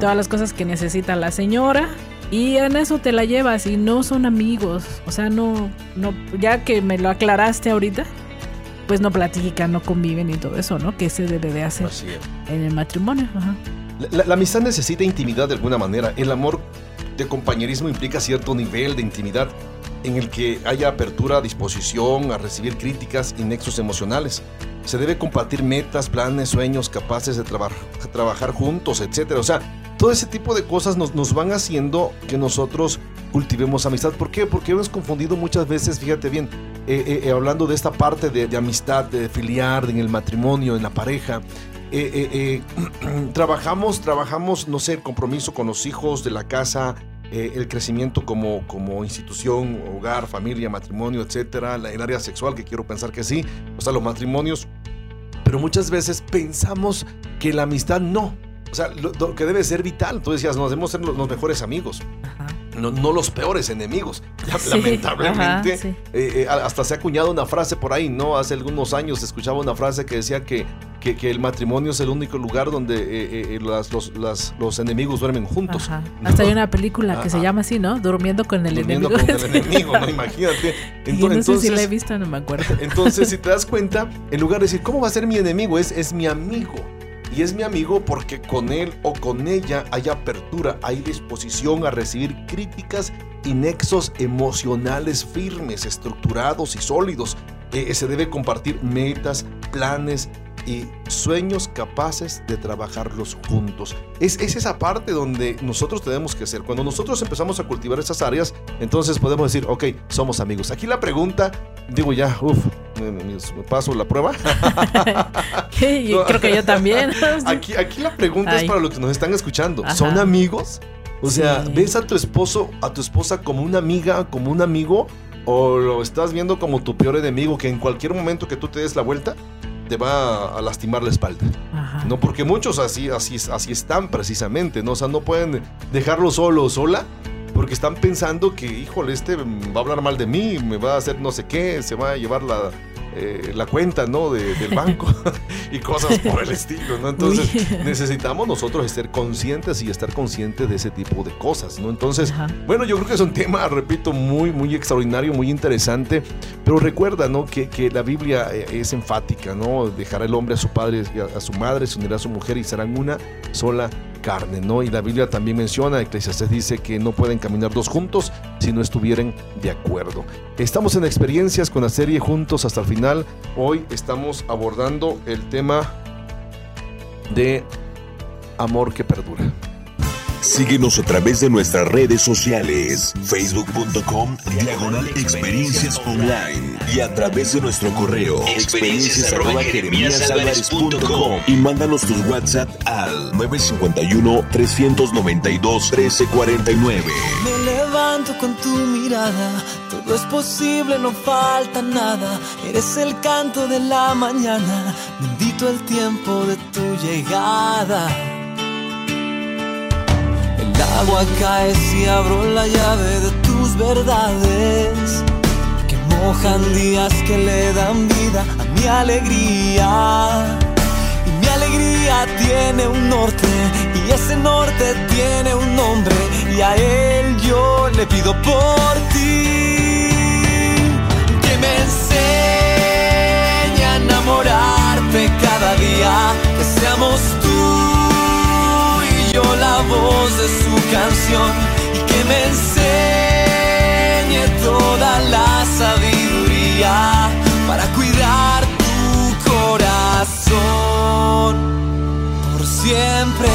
Todas las cosas que necesita la señora y en eso te la llevas y no son amigos, o sea, no, no, ya que me lo aclaraste ahorita, pues no platican, no conviven y todo eso, ¿no? Que se debe de hacer en el matrimonio. la, amistad necesita intimidad de alguna manera. El amor de compañerismo implica cierto nivel de intimidad en el que haya apertura, disposición a recibir críticas y nexos emocionales. Se debe compartir metas, planes, sueños capaces de trabajar juntos, etc. O sea, todo ese tipo de cosas nos, nos van haciendo que nosotros cultivemos amistad. ¿Por qué? Porque hemos confundido muchas veces, fíjate bien, eh, eh, hablando de esta parte de, amistad, de filiar, en el matrimonio, en la pareja. eh, eh, eh, trabajamos, trabajamos, no sé, el compromiso con los hijos de la casa, eh, el crecimiento como, como institución, hogar, familia, matrimonio, etcétera, la- el área sexual, que quiero pensar que sí, o sea, los matrimonios. Pero muchas veces pensamos que la amistad no. O sea, lo, que debe ser vital. Tú decías, nos debemos ser los, los mejores amigos, Ajá. No, no los peores enemigos. Sí, lamentablemente, ajá, sí. eh, eh, hasta se ha acuñado una frase por ahí, ¿no? Hace algunos años escuchaba una frase que decía que, que, que el matrimonio es el único lugar donde eh, eh, las- los, las- los enemigos duermen juntos. Ajá. ¿no? Hasta hay una película que se llama así, ¿no? Durmiendo con el Durmiendo enemigo. con el enemigo, ¿no? Imagínate. Y Ento- no sé si la he entonces, visto, no me acuerdo. entonces, si te das cuenta, en lugar de decir, ¿cómo va a ser mi enemigo? Es, es mi amigo. Y es mi amigo porque con él o con ella hay apertura, hay disposición a recibir críticas y nexos emocionales firmes, estructurados y sólidos. Se debe compartir metas, planes y sueños capaces de trabajarlos juntos. Es, es esa parte donde nosotros tenemos que ser. Cuando nosotros empezamos a cultivar esas áreas, entonces podemos decir, ok, somos amigos. Aquí la pregunta, digo ya, uff, me paso la prueba. No. creo que yo también. Aquí, aquí la pregunta es para los que nos están escuchando. Ajá. ¿Son amigos? O sea, Sí. ¿ves a tu esposo, a tu esposa como una amiga, como un amigo? ¿O lo estás viendo como tu peor enemigo que en cualquier momento que tú te des la vuelta te va a lastimar la espalda? Ajá. No, porque muchos así, así, así están precisamente, ¿no? O sea, no pueden dejarlo solo o sola porque están pensando que, híjole, este va a hablar mal de mí, me va a hacer no sé qué, se va a llevar la, eh, la cuenta, ¿no? De- del banco y cosas por el estilo, ¿no? Entonces Uy. necesitamos nosotros ser conscientes y estar conscientes de ese tipo de cosas, ¿no? Entonces, Ajá. bueno, yo creo que es un tema, repito, muy, muy extraordinario, muy interesante, pero recuerda, ¿no? Que, que la Biblia eh, es enfática, ¿no? Dejará el hombre a su padre y a, a su madre, se unirá a su mujer y serán una sola carne, ¿no? Y la Biblia también menciona, Eclesiastes dice que no pueden caminar dos juntos si no estuvieran de acuerdo. Estamos en experiencias con la serie Juntos hasta el final. Hoy estamos abordando el tema de amor que perdura. Síguenos a través de nuestras redes sociales, facebook.com, diagonal experiencias online y a través de nuestro correo, experiencias arroba y mándanos tus WhatsApp al 951-392-1349. Me levanto con tu mirada, todo es posible, no falta nada. Eres el canto de la mañana, bendito el tiempo de tu llegada. El agua cae si abro la llave de tus verdades, que mojan días que le dan vida a mi alegría. Y mi alegría tiene un norte y ese norte tiene un nombre y a él yo le pido por ti que me enseñe a enamorarte cada día, que seamos voz de su canción y que me enseñe toda la sabiduría para cuidar tu corazón por siempre.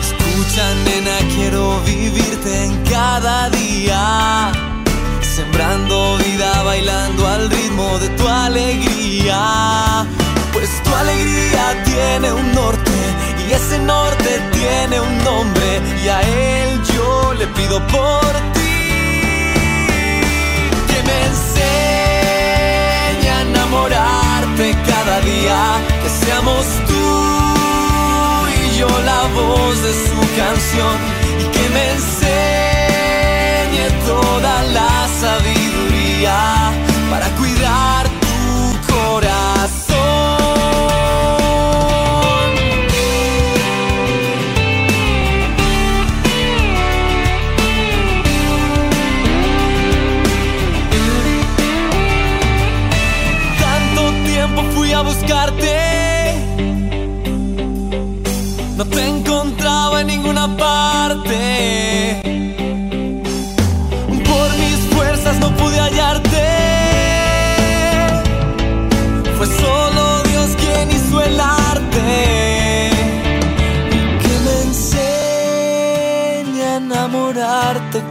Escucha, nena, quiero vivirte en cada día. Sembrando vida, bailando al ritmo de tu alegría. Pues tu alegría tiene un norte y ese norte tiene un nombre. Y a él yo le pido por ti que me enseñe a enamorarte cada día, que seamos tú y yo la voz de su canción y que me enseñe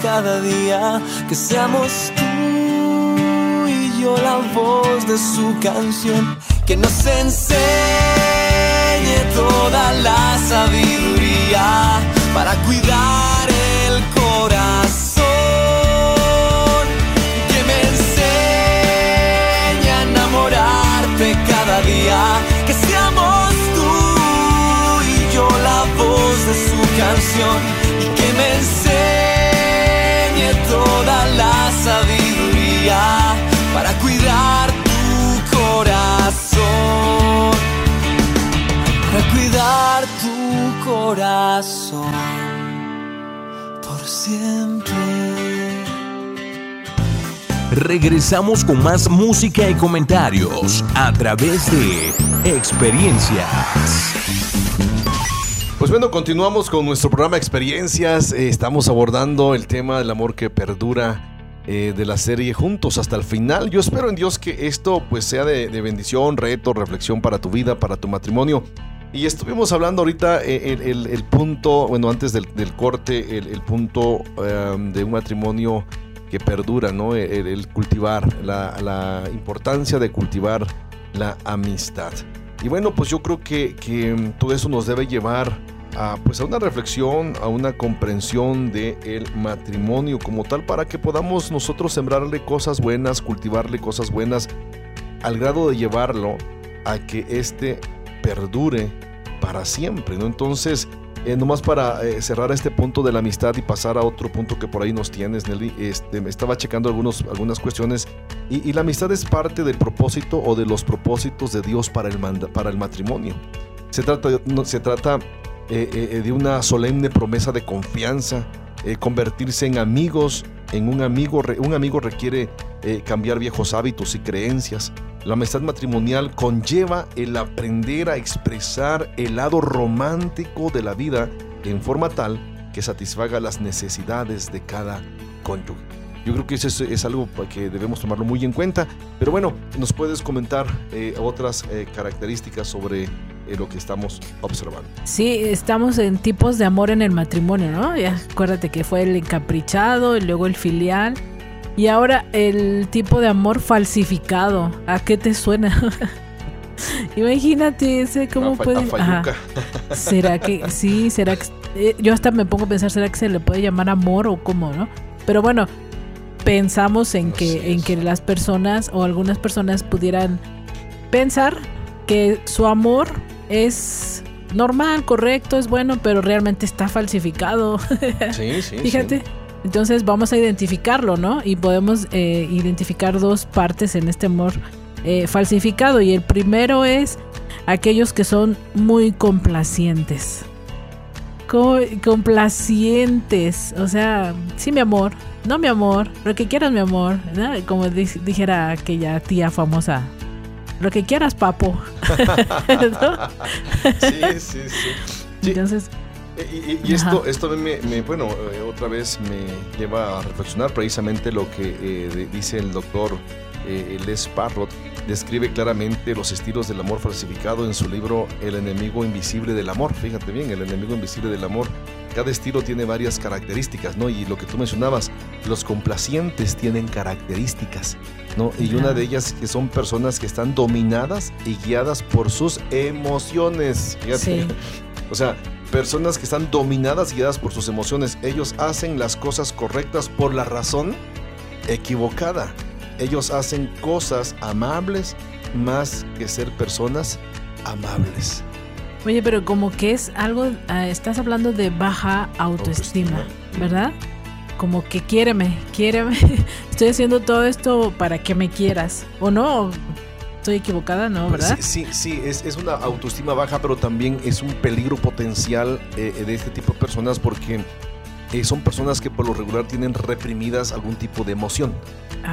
cada día, que seamos tú y yo la voz de su canción, que nos enseñe toda la sabiduría para cuidar el corazón, que me enseñe a enamorarte cada día, que seamos tú y yo la voz de su canción y que me enseñe tu corazón por siempre. Regresamos con más música y comentarios a través de experiencias. Pues bueno, continuamos con nuestro programa Experiencias. Eh, estamos abordando el tema del amor que perdura eh, de la serie Juntos hasta el final. Yo espero en Dios que esto pues sea de, de bendición, reto, reflexión para tu vida, para tu matrimonio. Y estuvimos hablando ahorita eh, el, punto, bueno, antes del, corte, el, punto em, de un matrimonio que perdura, ¿no? El, el cultivar, la, la importancia de cultivar la amistad. Y bueno, pues yo creo que, mm, todo eso nos debe llevar a, pues a una reflexión, a una comprensión del matrimonio como tal, para que podamos nosotros sembrarle cosas buenas, cultivarle cosas buenas, al grado de llevarlo a que éste perdure para siempre, ¿no? Entonces, eh, nomás para eh, cerrar este punto de la amistad y pasar a otro punto que por ahí nos tienes, Nelly, este, me estaba checando algunos, algunas cuestiones y, y la amistad es parte del propósito o de los propósitos de Dios para el, manda- para el matrimonio. Se trata, no, se trata eh, eh, de una solemne promesa de confianza, eh, convertirse en amigos, en un amigo, un amigo requiere eh, cambiar viejos hábitos y creencias. La amistad matrimonial conlleva el aprender a expresar el lado romántico de la vida en forma tal que satisfaga las necesidades de cada cónyuge. Yo creo que eso es, algo que debemos tomarlo muy en cuenta. Pero bueno, nos puedes comentar eh, otras eh, características sobre eh, lo que estamos observando. Sí, estamos en tipos de amor en el matrimonio, ¿no? Ya acuérdate que fue el encaprichado y luego el filial. Y ahora el tipo de amor falsificado. ¿A qué te suena? Imagínate ese, ¿cómo fa- puede? ¿Será que sí? ¿Será que eh, yo hasta me pongo a pensar, ¿será que se le puede llamar amor o cómo, no? Pero bueno, pensamos en que en que las personas o algunas personas pudieran pensar que su amor es normal, correcto, es bueno, pero realmente está falsificado. Sí, sí. Fíjate. Entonces vamos a identificarlo, ¿no? Y podemos eh, identificar dos partes en este amor eh, falsificado. Y el primero es aquellos que son muy complacientes. Co- complacientes. O sea, sí, mi amor. No, mi amor. Lo que quieras, mi amor. ¿no? Como di- dijera aquella tía famosa. Lo que quieras, papo. ¿No? Sí, sí, sí. Sí, Entonces, Y, y- y esto, esto me, me- bueno, eh, otra vez me lleva a reflexionar precisamente lo que eh, dice el doctor eh, Les Parrot. Describe claramente los estilos del amor falsificado en su libro El enemigo invisible del amor. Fíjate bien, el enemigo invisible del amor. Cada estilo tiene varias características, ¿no? Y lo que tú mencionabas, los complacientes tienen características, ¿no? Y una de ellas que son personas que están dominadas y guiadas por sus emociones. Fíjate. Sí. O sea, personas que están dominadas y guiadas por sus emociones. Ellos hacen las cosas correctas por la razón equivocada. Ellos hacen cosas amables más que ser personas amables. Oye, pero como que es algo, ah, estás hablando de baja autoestima, Autoestima. ¿verdad? Como que quiéreme, quiéreme. Estoy haciendo todo esto para que me quieras. ¿O no? Estoy equivocada, ¿no? ¿Verdad? Sí, sí, sí, es, es una autoestima baja, pero también es un peligro potencial eh, de este tipo de personas porque eh, son personas que por lo regular tienen reprimidas algún tipo de emoción.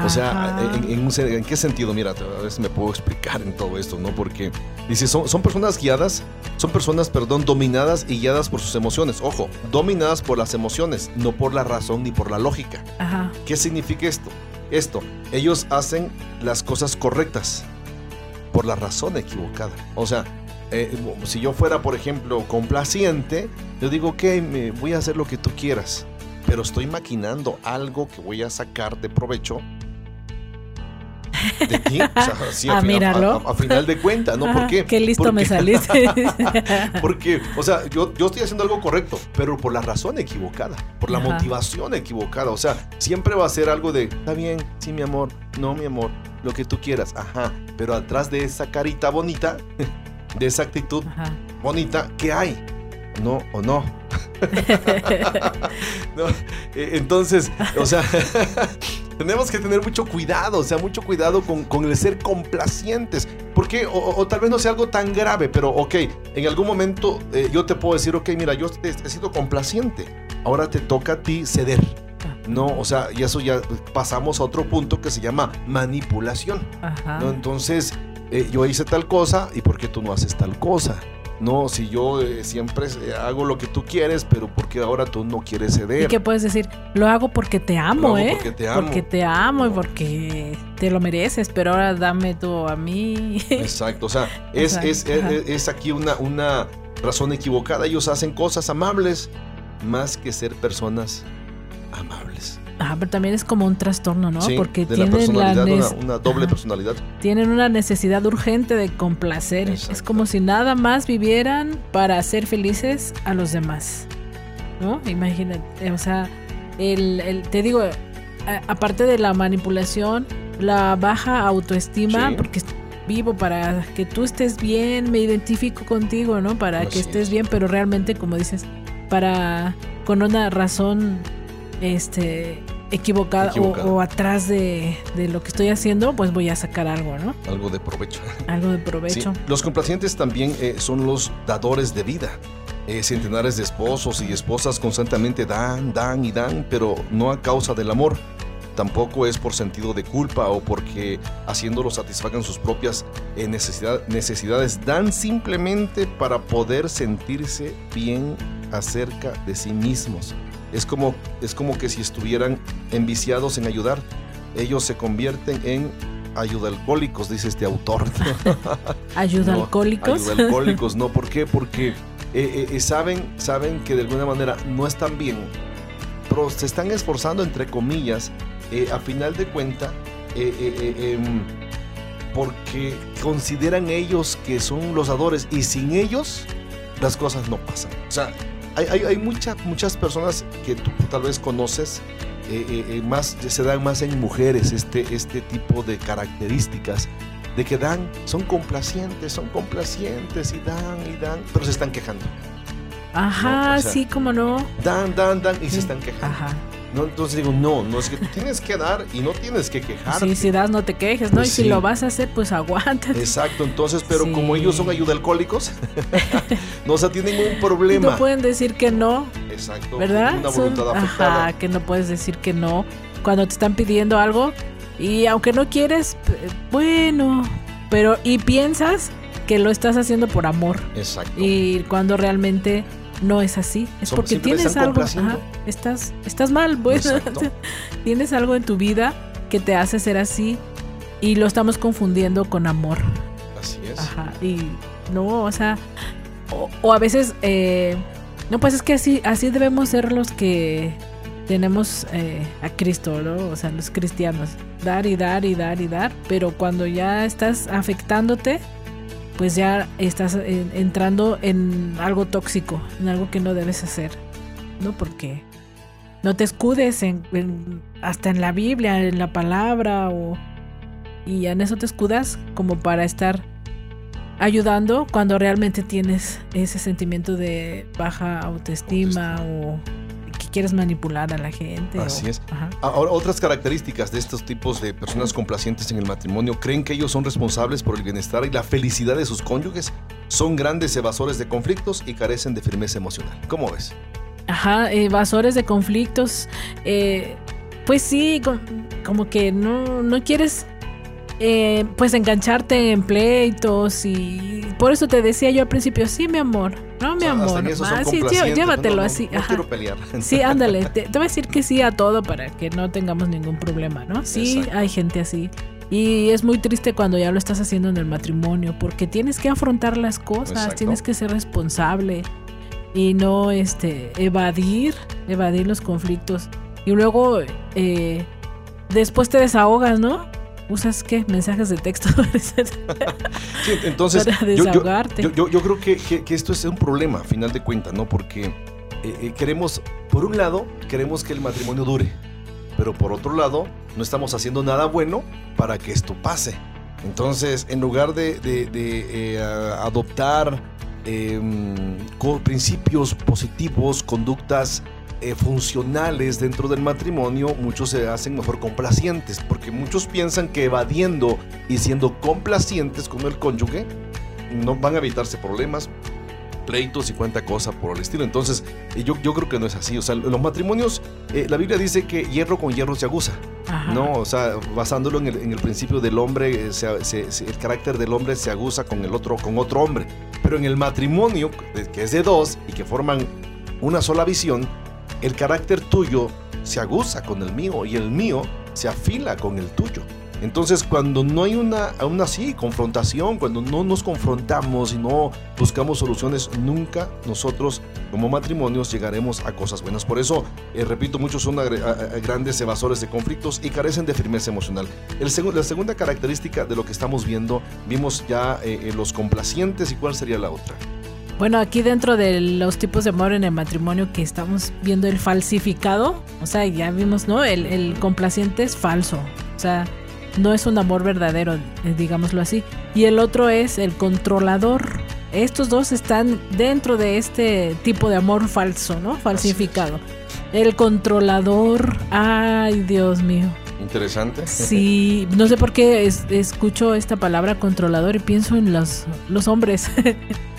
O sea, Ajá. en, en un ¿en qué sentido? Mira, a ver si me puedo explicar en todo esto, ¿no? Porque dice, son, son personas guiadas, son personas, perdón, dominadas y guiadas por sus emociones. Ojo, dominadas por las emociones, no por la razón ni por la lógica. Ajá. ¿Qué significa esto? Esto, ellos hacen las cosas correctas por la razón equivocada. O sea, eh, si yo fuera, por ejemplo, complaciente, yo digo, ok, me voy a hacer lo que tú quieras. pero estoy maquinando algo que voy a sacar de provecho de ti. O sea, sí, a, míralo. a- a final de cuentas, ¿no? ¿Por qué? Qué listo me saliste. Porque, o sea, yo, yo estoy haciendo algo correcto, pero por la razón equivocada, por la Ajá. motivación equivocada. O sea, siempre va a ser algo de, está bien, sí, mi amor, no, mi amor, lo que tú quieras, ajá. Pero atrás de esa carita bonita, de esa actitud Ajá. bonita, ¿qué hay? ¿No o no? No, eh, Entonces, o sea, tenemos que tener mucho cuidado, o sea, mucho cuidado con, con el ser complacientes. Porque, o, o- o tal vez no sea algo tan grave, pero ok, en algún momento eh, yo te puedo decir, ok, mira, yo te- he sido complaciente, ahora te toca a ti ceder. No, o sea, y eso ya pasamos a otro punto que se llama manipulación. Ajá. ¿no? Entonces, eh, yo hice tal cosa y ¿por qué tú no haces tal cosa? No, si yo eh, siempre eh, hago lo que tú quieres, pero ¿por qué ahora tú no quieres ¿Y ceder? qué puedes decir? Lo hago porque te amo, Lo hago ¿eh? porque te amo. Porque te amo y porque te lo mereces, pero ahora dame tú a mí. Exacto, o sea, es, es, es aquí una, una razón equivocada. Ellos hacen cosas amables más que ser personas amables. Ah, pero también es como un trastorno, ¿no? Sí, Porque de la tienen la personalidad, una, doble personalidad. tienen una necesidad urgente de complacer. Es como si nada más vivieran para hacer felices a los demás. ¿No? Imagínate, o sea, el, el- te digo, a- aparte de la manipulación, la baja autoestima, Sí. porque vivo para que tú estés bien, me identifico contigo, ¿no? Para Así que estés es. bien, pero realmente, como dices, para con una razón este equivocada, o- atrás de, de lo que estoy haciendo, pues voy a sacar algo, ¿no? Algo de provecho. Algo de Sí, provecho. Los complacientes también eh, son los dadores de vida. Eh, centenares de esposos y esposas constantemente dan, dan y dan, pero no a causa del amor. Tampoco es por sentido de culpa o porque haciéndolo satisfagan sus propias eh, necesidad- necesidades. Dan simplemente para poder sentirse bien acerca de sí mismos. Es como, es como que si estuvieran enviciados en ayudar, ellos se convierten en ayudalcohólicos, dice este autor. Ayuda No, alcohólicos. Ayudalcohólicos, no, ¿por qué? Porque eh, eh, eh, saben, saben que de alguna manera no están bien, pero se están esforzando, entre comillas, eh, a final de cuenta, em, porque consideran ellos que son los dadores y sin ellos las cosas no pasan. O sea, hay, hay, hay mucha- muchas personas que tú tal vez conoces, eh, eh, eh, más, se dan más en mujeres este, este tipo de características de que dan, son complacientes, son complacientes y dan y dan, pero se están quejando. Ajá, No, o sea, sí, como no. Dan, dan, dan y se están quejando. Ajá. No, entonces digo, no, no es que tú tienes que dar y no tienes que quejarte. Sí, si das, no te quejes, ¿no? Pues y si sí. lo vas a hacer, pues aguántate. Exacto, entonces, pero Sí. como ellos son ayuda alcohólicos, no, o sea, tienen un problema. no pueden decir que no, Exacto, ¿verdad? una Son- voluntad afectada. Ajá, que no puedes decir que no cuando te están pidiendo algo. Y aunque no quieres, bueno, pero y piensas que lo estás haciendo por amor. Exacto. Y cuando realmente no es así, es porque tienes algo, ajá, estás estás mal, pues. Tienes algo en tu vida que te hace ser así y lo estamos confundiendo con amor. Así es. Ajá, y no, o sea, o, o a veces, eh, no, pues es que así, así debemos ser los que tenemos eh, a Cristo, ¿no? O sea, los cristianos, dar y dar y dar y dar, pero cuando ya estás afectándote, pues ya estás en- entrando en algo tóxico, en algo que no debes hacer, ¿no? Porque no te escudes en, en- hasta en la Biblia, en la palabra o y en eso te escudas como para estar ayudando cuando realmente tienes ese sentimiento de baja autoestima o que quieres manipular a la gente. Así o- es. Ajá. Ahora, otras características de estos tipos de personas complacientes en el matrimonio, creen que ellos son responsables por el bienestar y la felicidad de sus cónyuges, son grandes evasores de conflictos y carecen de firmeza emocional. ¿Cómo ves? Ajá, evasores de conflictos. eh, pues sí, com- como que no, no quieres eh, pues engancharte en pleitos y por eso te decía yo al principio, sí, mi amor, no, mi O sea, hasta amor, ah, sí, llévatelo No, no, así. No, ajá. quiero pelear. Sí, ándale, te, te voy a decir que sí a todo para que no tengamos ningún problema, ¿no? Sí, Exacto. hay gente así. Y es muy triste cuando ya lo estás haciendo en el matrimonio, porque tienes que afrontar las cosas, Exacto. tienes que ser responsable. y no este evadir, evadir los conflictos. Y luego eh, después te desahogas, ¿no? ¿Usas qué? Mensajes de texto. sí, entonces, Para desahogarte. Yo, yo, yo, creo que, que, que, esto es un problema, a final de cuentas, ¿no? Porque eh, eh, queremos, por un lado, queremos que el matrimonio dure, pero por otro lado, no estamos haciendo nada bueno para que esto pase. Entonces, en lugar de, de, de eh, adoptar em, principios positivos, conductas eh, funcionales dentro del matrimonio, muchos se hacen mejor complacientes, porque muchos piensan que evadiendo y siendo complacientes con el cónyuge, no van a evitarse problemas, pleitos y cuánta cosa por el estilo. Entonces, eh, yo, yo creo que no es así. O sea, los matrimonios, eh, la Biblia dice que hierro con hierro se aguza. Ajá. ¿No? O sea, basándolo en el, en el principio del hombre, eh, se, se, se, el carácter del hombre se aguza con el otro, con otro hombre. Pero en el matrimonio, que es de dos y que forman una sola visión, el carácter tuyo se aguza con el mío y el mío se afila con el tuyo. Entonces, cuando no hay una, aún así, confrontación, cuando no nos confrontamos y no buscamos soluciones, nunca nosotros como matrimonios llegaremos a cosas buenas. Por eso, eh, repito, muchos son grandes evasores de conflictos y carecen de firmeza emocional. La segunda característica de lo que estamos viendo, vimos ya eh, los complacientes y cuál sería la otra. Bueno, aquí dentro de los tipos de amor en el matrimonio que estamos viendo el falsificado, o sea, ya vimos, ¿no? El, el complaciente es falso, o sea, no es un amor verdadero, digámoslo así. Y el otro es el controlador. Estos dos están dentro de este tipo de amor falso, ¿no? Falsificado. El controlador, ay Dios mío. Interesante. Sí, no sé por qué es, escucho esta palabra controlador y pienso en los, los hombres.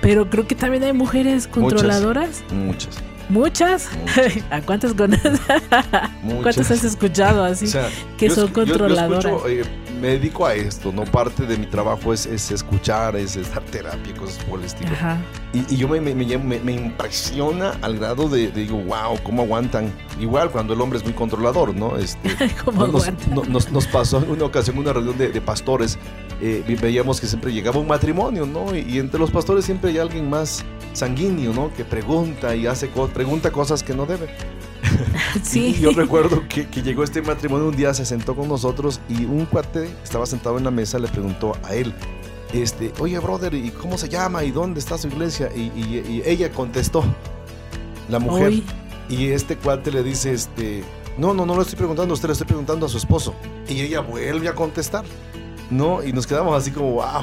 Pero creo que también hay mujeres controladoras. Muchas. ¿Muchas? ¿Muchas? ¿A cuántas conoces? ¿Cuántas has escuchado así? O sea, que son controladoras. Yo, yo escucho, eh, me dedico a esto, ¿no? Parte de mi trabajo es, es escuchar, es, es, dar terapia, cosas por el estilo. Ajá. Y, y, yo me, me, me, me, impresiona al grado de, de, digo, wow, ¿cómo aguantan? Igual cuando el hombre es muy controlador, ¿no? Este, ¿Cómo nos, aguantan? nos, nos, pasó en una ocasión, una reunión de, de pastores, eh, veíamos que siempre llegaba un matrimonio, ¿no? Y, y, entre los pastores siempre hay alguien más sanguíneo, ¿no? Que pregunta y hace co pregunta cosas que no debe. Sí. y yo recuerdo que, que, llegó este matrimonio un día, se sentó con nosotros y un cuate estaba sentado en la mesa le preguntó a él, este, oye brother, ¿y cómo se llama? ¿Y dónde está su iglesia? Y, y, y ella contestó, la mujer. Hoy. Y este cuate le dice, este, no, no, no le estoy preguntando a usted, le estoy preguntando a su esposo. Y ella vuelve a contestar. ¿No? Y nos quedamos así como, wow.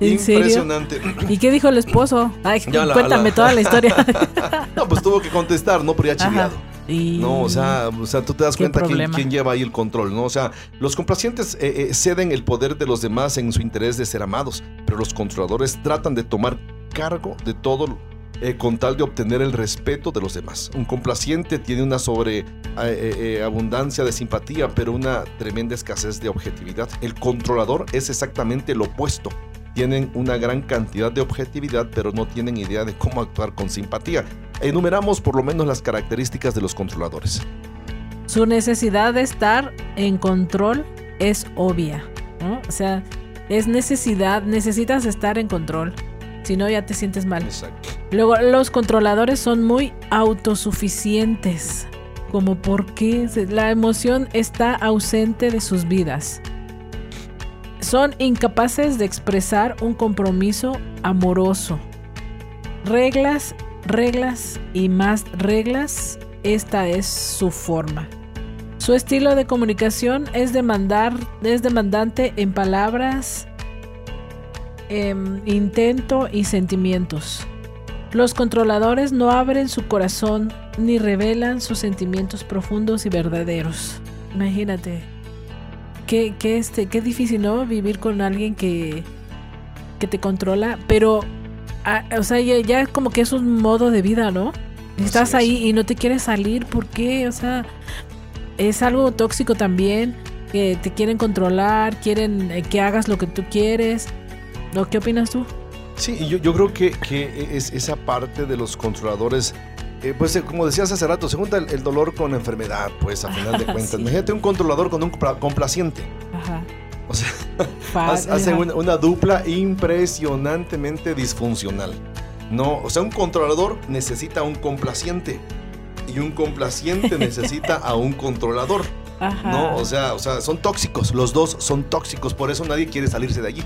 Impresionante. Serio? ¿Y qué dijo el esposo? Ay, cuéntame la... toda la historia. no, pues tuvo que contestar, ¿no? Pero ya chiviado. Y... No, o sea, o sea, tú te das cuenta quién, quién, lleva ahí el control, ¿no? O sea, los complacientes eh, eh, ceden el poder de los demás en su interés de ser amados, pero los controladores tratan de tomar cargo de todo eh, con tal de obtener el respeto de los demás. Un complaciente tiene una sobreabundancia eh, eh, de simpatía, pero una tremenda escasez de objetividad. El controlador es exactamente lo opuesto. Tienen una gran cantidad de objetividad, pero no tienen idea de cómo actuar con simpatía. Enumeramos por lo menos las características de los controladores. Su necesidad de estar en control es obvia. O sea, es necesidad, necesitas estar en control si no ya te sientes mal. Exacto. Luego, los controladores son muy autosuficientes. Como porque la emoción está ausente de sus vidas. Son incapaces de expresar un compromiso amoroso. Reglas, reglas y más reglas. Esta es su forma. Su estilo de comunicación es demandar, es demandante en palabras, eh, intento y sentimientos. Los controladores no abren su corazón ni revelan sus sentimientos profundos y verdaderos. Imagínate. Qué, qué, este, qué difícil, ¿no? Vivir con alguien que, que te controla, pero, a, o sea, ya, ya, como que es un modo de vida, ¿no? Estás ahí y no te quieres salir, ¿por qué? O sea, es algo tóxico también, que te quieren controlar, quieren eh, que hagas lo que tú quieres. ¿No? ¿Qué opinas tú? Sí, yo, yo creo que, que, es esa parte de los controladores, eh, pues eh, como decías hace rato, se junta el, el, dolor con la enfermedad, pues a final de cuentas. sí. Imagínate un controlador con un complaciente. Ajá. O sea, hacen una, una, dupla impresionantemente disfuncional. No, o sea, un controlador necesita un complaciente y un complaciente necesita a un controlador. Ajá. ¿No? O sea, o sea, son tóxicos, los dos son tóxicos, por eso nadie quiere salirse de allí.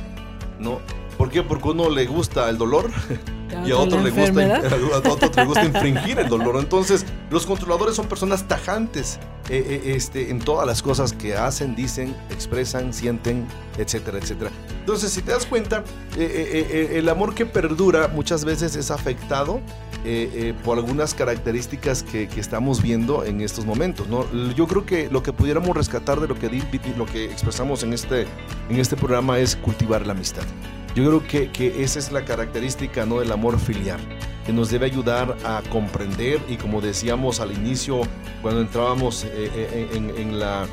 ¿Por qué? Porque uno le gusta el dolor y a otro, la le gusta, a otro le gusta infringir el dolor. Entonces, los controladores son personas tajantes eh, eh, este, en todas las cosas que hacen, dicen, expresan, sienten, etcétera, etcétera. Entonces, si te das cuenta, eh, el amor que perdura muchas veces es afectado por algunas características que, que estamos viendo en estos momentos. ¿no? Yo creo que lo que pudiéramos rescatar de lo que, lo que expresamos en este, en este programa es cultivar la amistad. Yo creo que, que esa es la característica ¿no? del amor filial, que nos debe ayudar a comprender y como decíamos al inicio, cuando entrábamos eh, eh, en, en la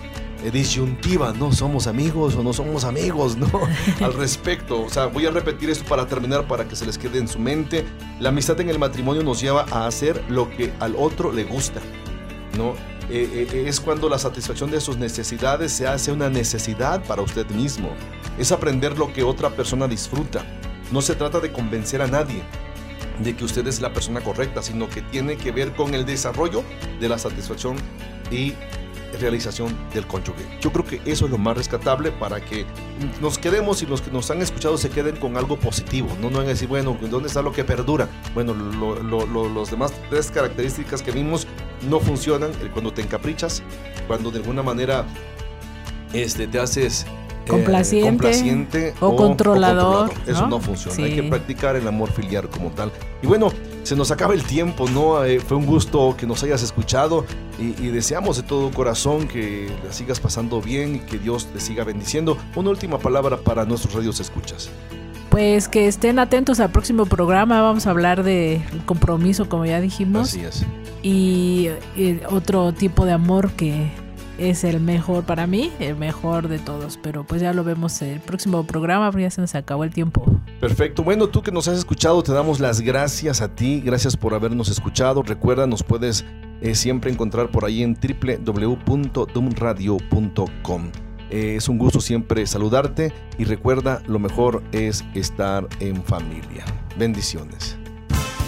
eh, disyuntiva, ¿no? ¿Somos amigos o no somos amigos, no? Al respecto, o sea, voy a repetir esto para terminar, para que se les quede en su mente. La amistad en el matrimonio nos lleva a hacer lo que al otro le gusta, ¿no? Eh, eh, es cuando la satisfacción de sus necesidades se hace una necesidad para usted mismo. Es aprender lo que otra persona disfruta. No se trata de convencer a nadie de que usted es la persona correcta, sino que tiene que ver con el desarrollo de la satisfacción y realización del cónyuge. Yo creo que eso es lo más rescatable para que nos quedemos y los que nos han escuchado se queden con algo positivo. No, no van a decir, bueno, ¿dónde está lo que perdura? Bueno, lo- lo- lo- los demás tres características que vimos no funcionan eh, cuando te encaprichas, cuando de alguna manera este, te haces eh, Complaciente o controlador, Eso ¿no? no funciona. Hay que practicar el amor filial como tal. Y bueno, se nos acaba el tiempo, ¿no? Eh, fue un gusto que nos hayas escuchado y, y deseamos de todo corazón que la sigas pasando bien y que Dios te siga bendiciendo. Una última palabra para nuestros radios escuchas. Pues que estén atentos al próximo programa. Vamos a hablar de compromiso, como ya dijimos. Así es. y, y otro tipo de amor que es el mejor para mí, el mejor de todos. Pero pues ya lo vemos en el próximo programa, porque ya se nos acabó el tiempo. Perfecto. Bueno, tú que nos has escuchado, te damos las gracias a ti. Gracias por habernos escuchado. Recuerda, nos puedes eh, siempre encontrar por ahí en www.dumradio.com. Eh, es un gusto siempre saludarte y recuerda, lo mejor es estar en familia. Bendiciones.